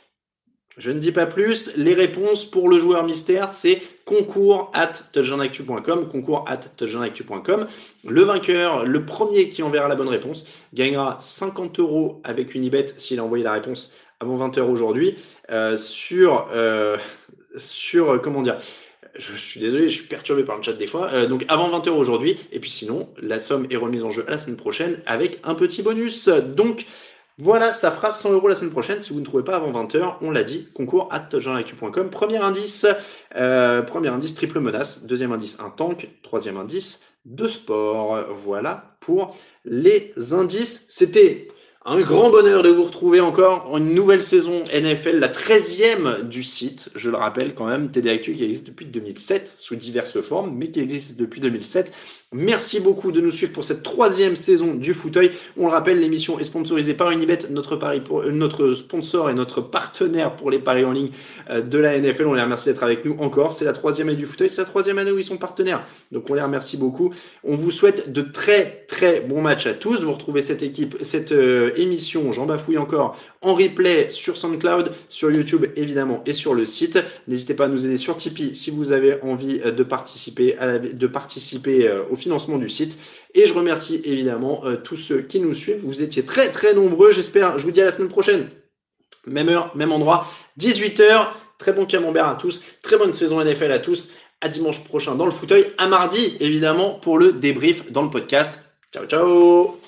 Je ne dis pas plus. Les réponses pour le joueur mystère, c'est concours at touchdownactu.com, concours at. Le vainqueur, le premier qui enverra la bonne réponse, gagnera 50 euros avec une Unibet s'il a envoyé la réponse avant 20h aujourd'hui euh, sur, euh, euh, comment dire, je, suis désolé, je suis perturbé par le chat des fois. donc avant 20h aujourd'hui. Et puis sinon, la somme est remise en jeu à la semaine prochaine avec un petit bonus. Donc, voilà, ça fera 100 euros la semaine prochaine si vous ne trouvez pas avant 20h. On l'a dit, concours at. Premier indice, euh, premier indice, triple menace. Deuxième indice, un tank. Troisième indice, de sport. Voilà pour les indices. C'était un grand bonheur de vous retrouver encore en une nouvelle saison NFL, la 13e du site. Je le rappelle quand même, TD Actu qui existe depuis 2007 sous diverses formes, mais qui existe depuis 2007. Merci beaucoup de nous suivre pour cette troisième saison du fauteuil. On le rappelle, l'émission est sponsorisée par Unibet, notre, pari euh, notre sponsor et notre partenaire pour les paris en ligne euh, de la NFL. On les remercie d'être avec nous encore. C'est la troisième année du fauteuil, c'est la troisième année où ils sont partenaires. Donc on les remercie beaucoup. On vous souhaite de très très bons matchs à tous. Vous retrouvez cette équipe, cette euh, émission, j'en bafouille encore, en replay sur SoundCloud, sur YouTube évidemment et sur le site. N'hésitez pas à nous aider sur Tipeee si vous avez envie de participer, de participer au financement du site. Et je remercie évidemment euh, tous ceux qui nous suivent. Vous étiez très très nombreux. J'espère. Je vous dis à la semaine prochaine. Même heure, même endroit. 18h. Très bon camembert à tous. Très bonne saison NFL à tous. À dimanche prochain dans le fauteuil. À mardi, évidemment, pour le débrief dans le podcast. Ciao, ciao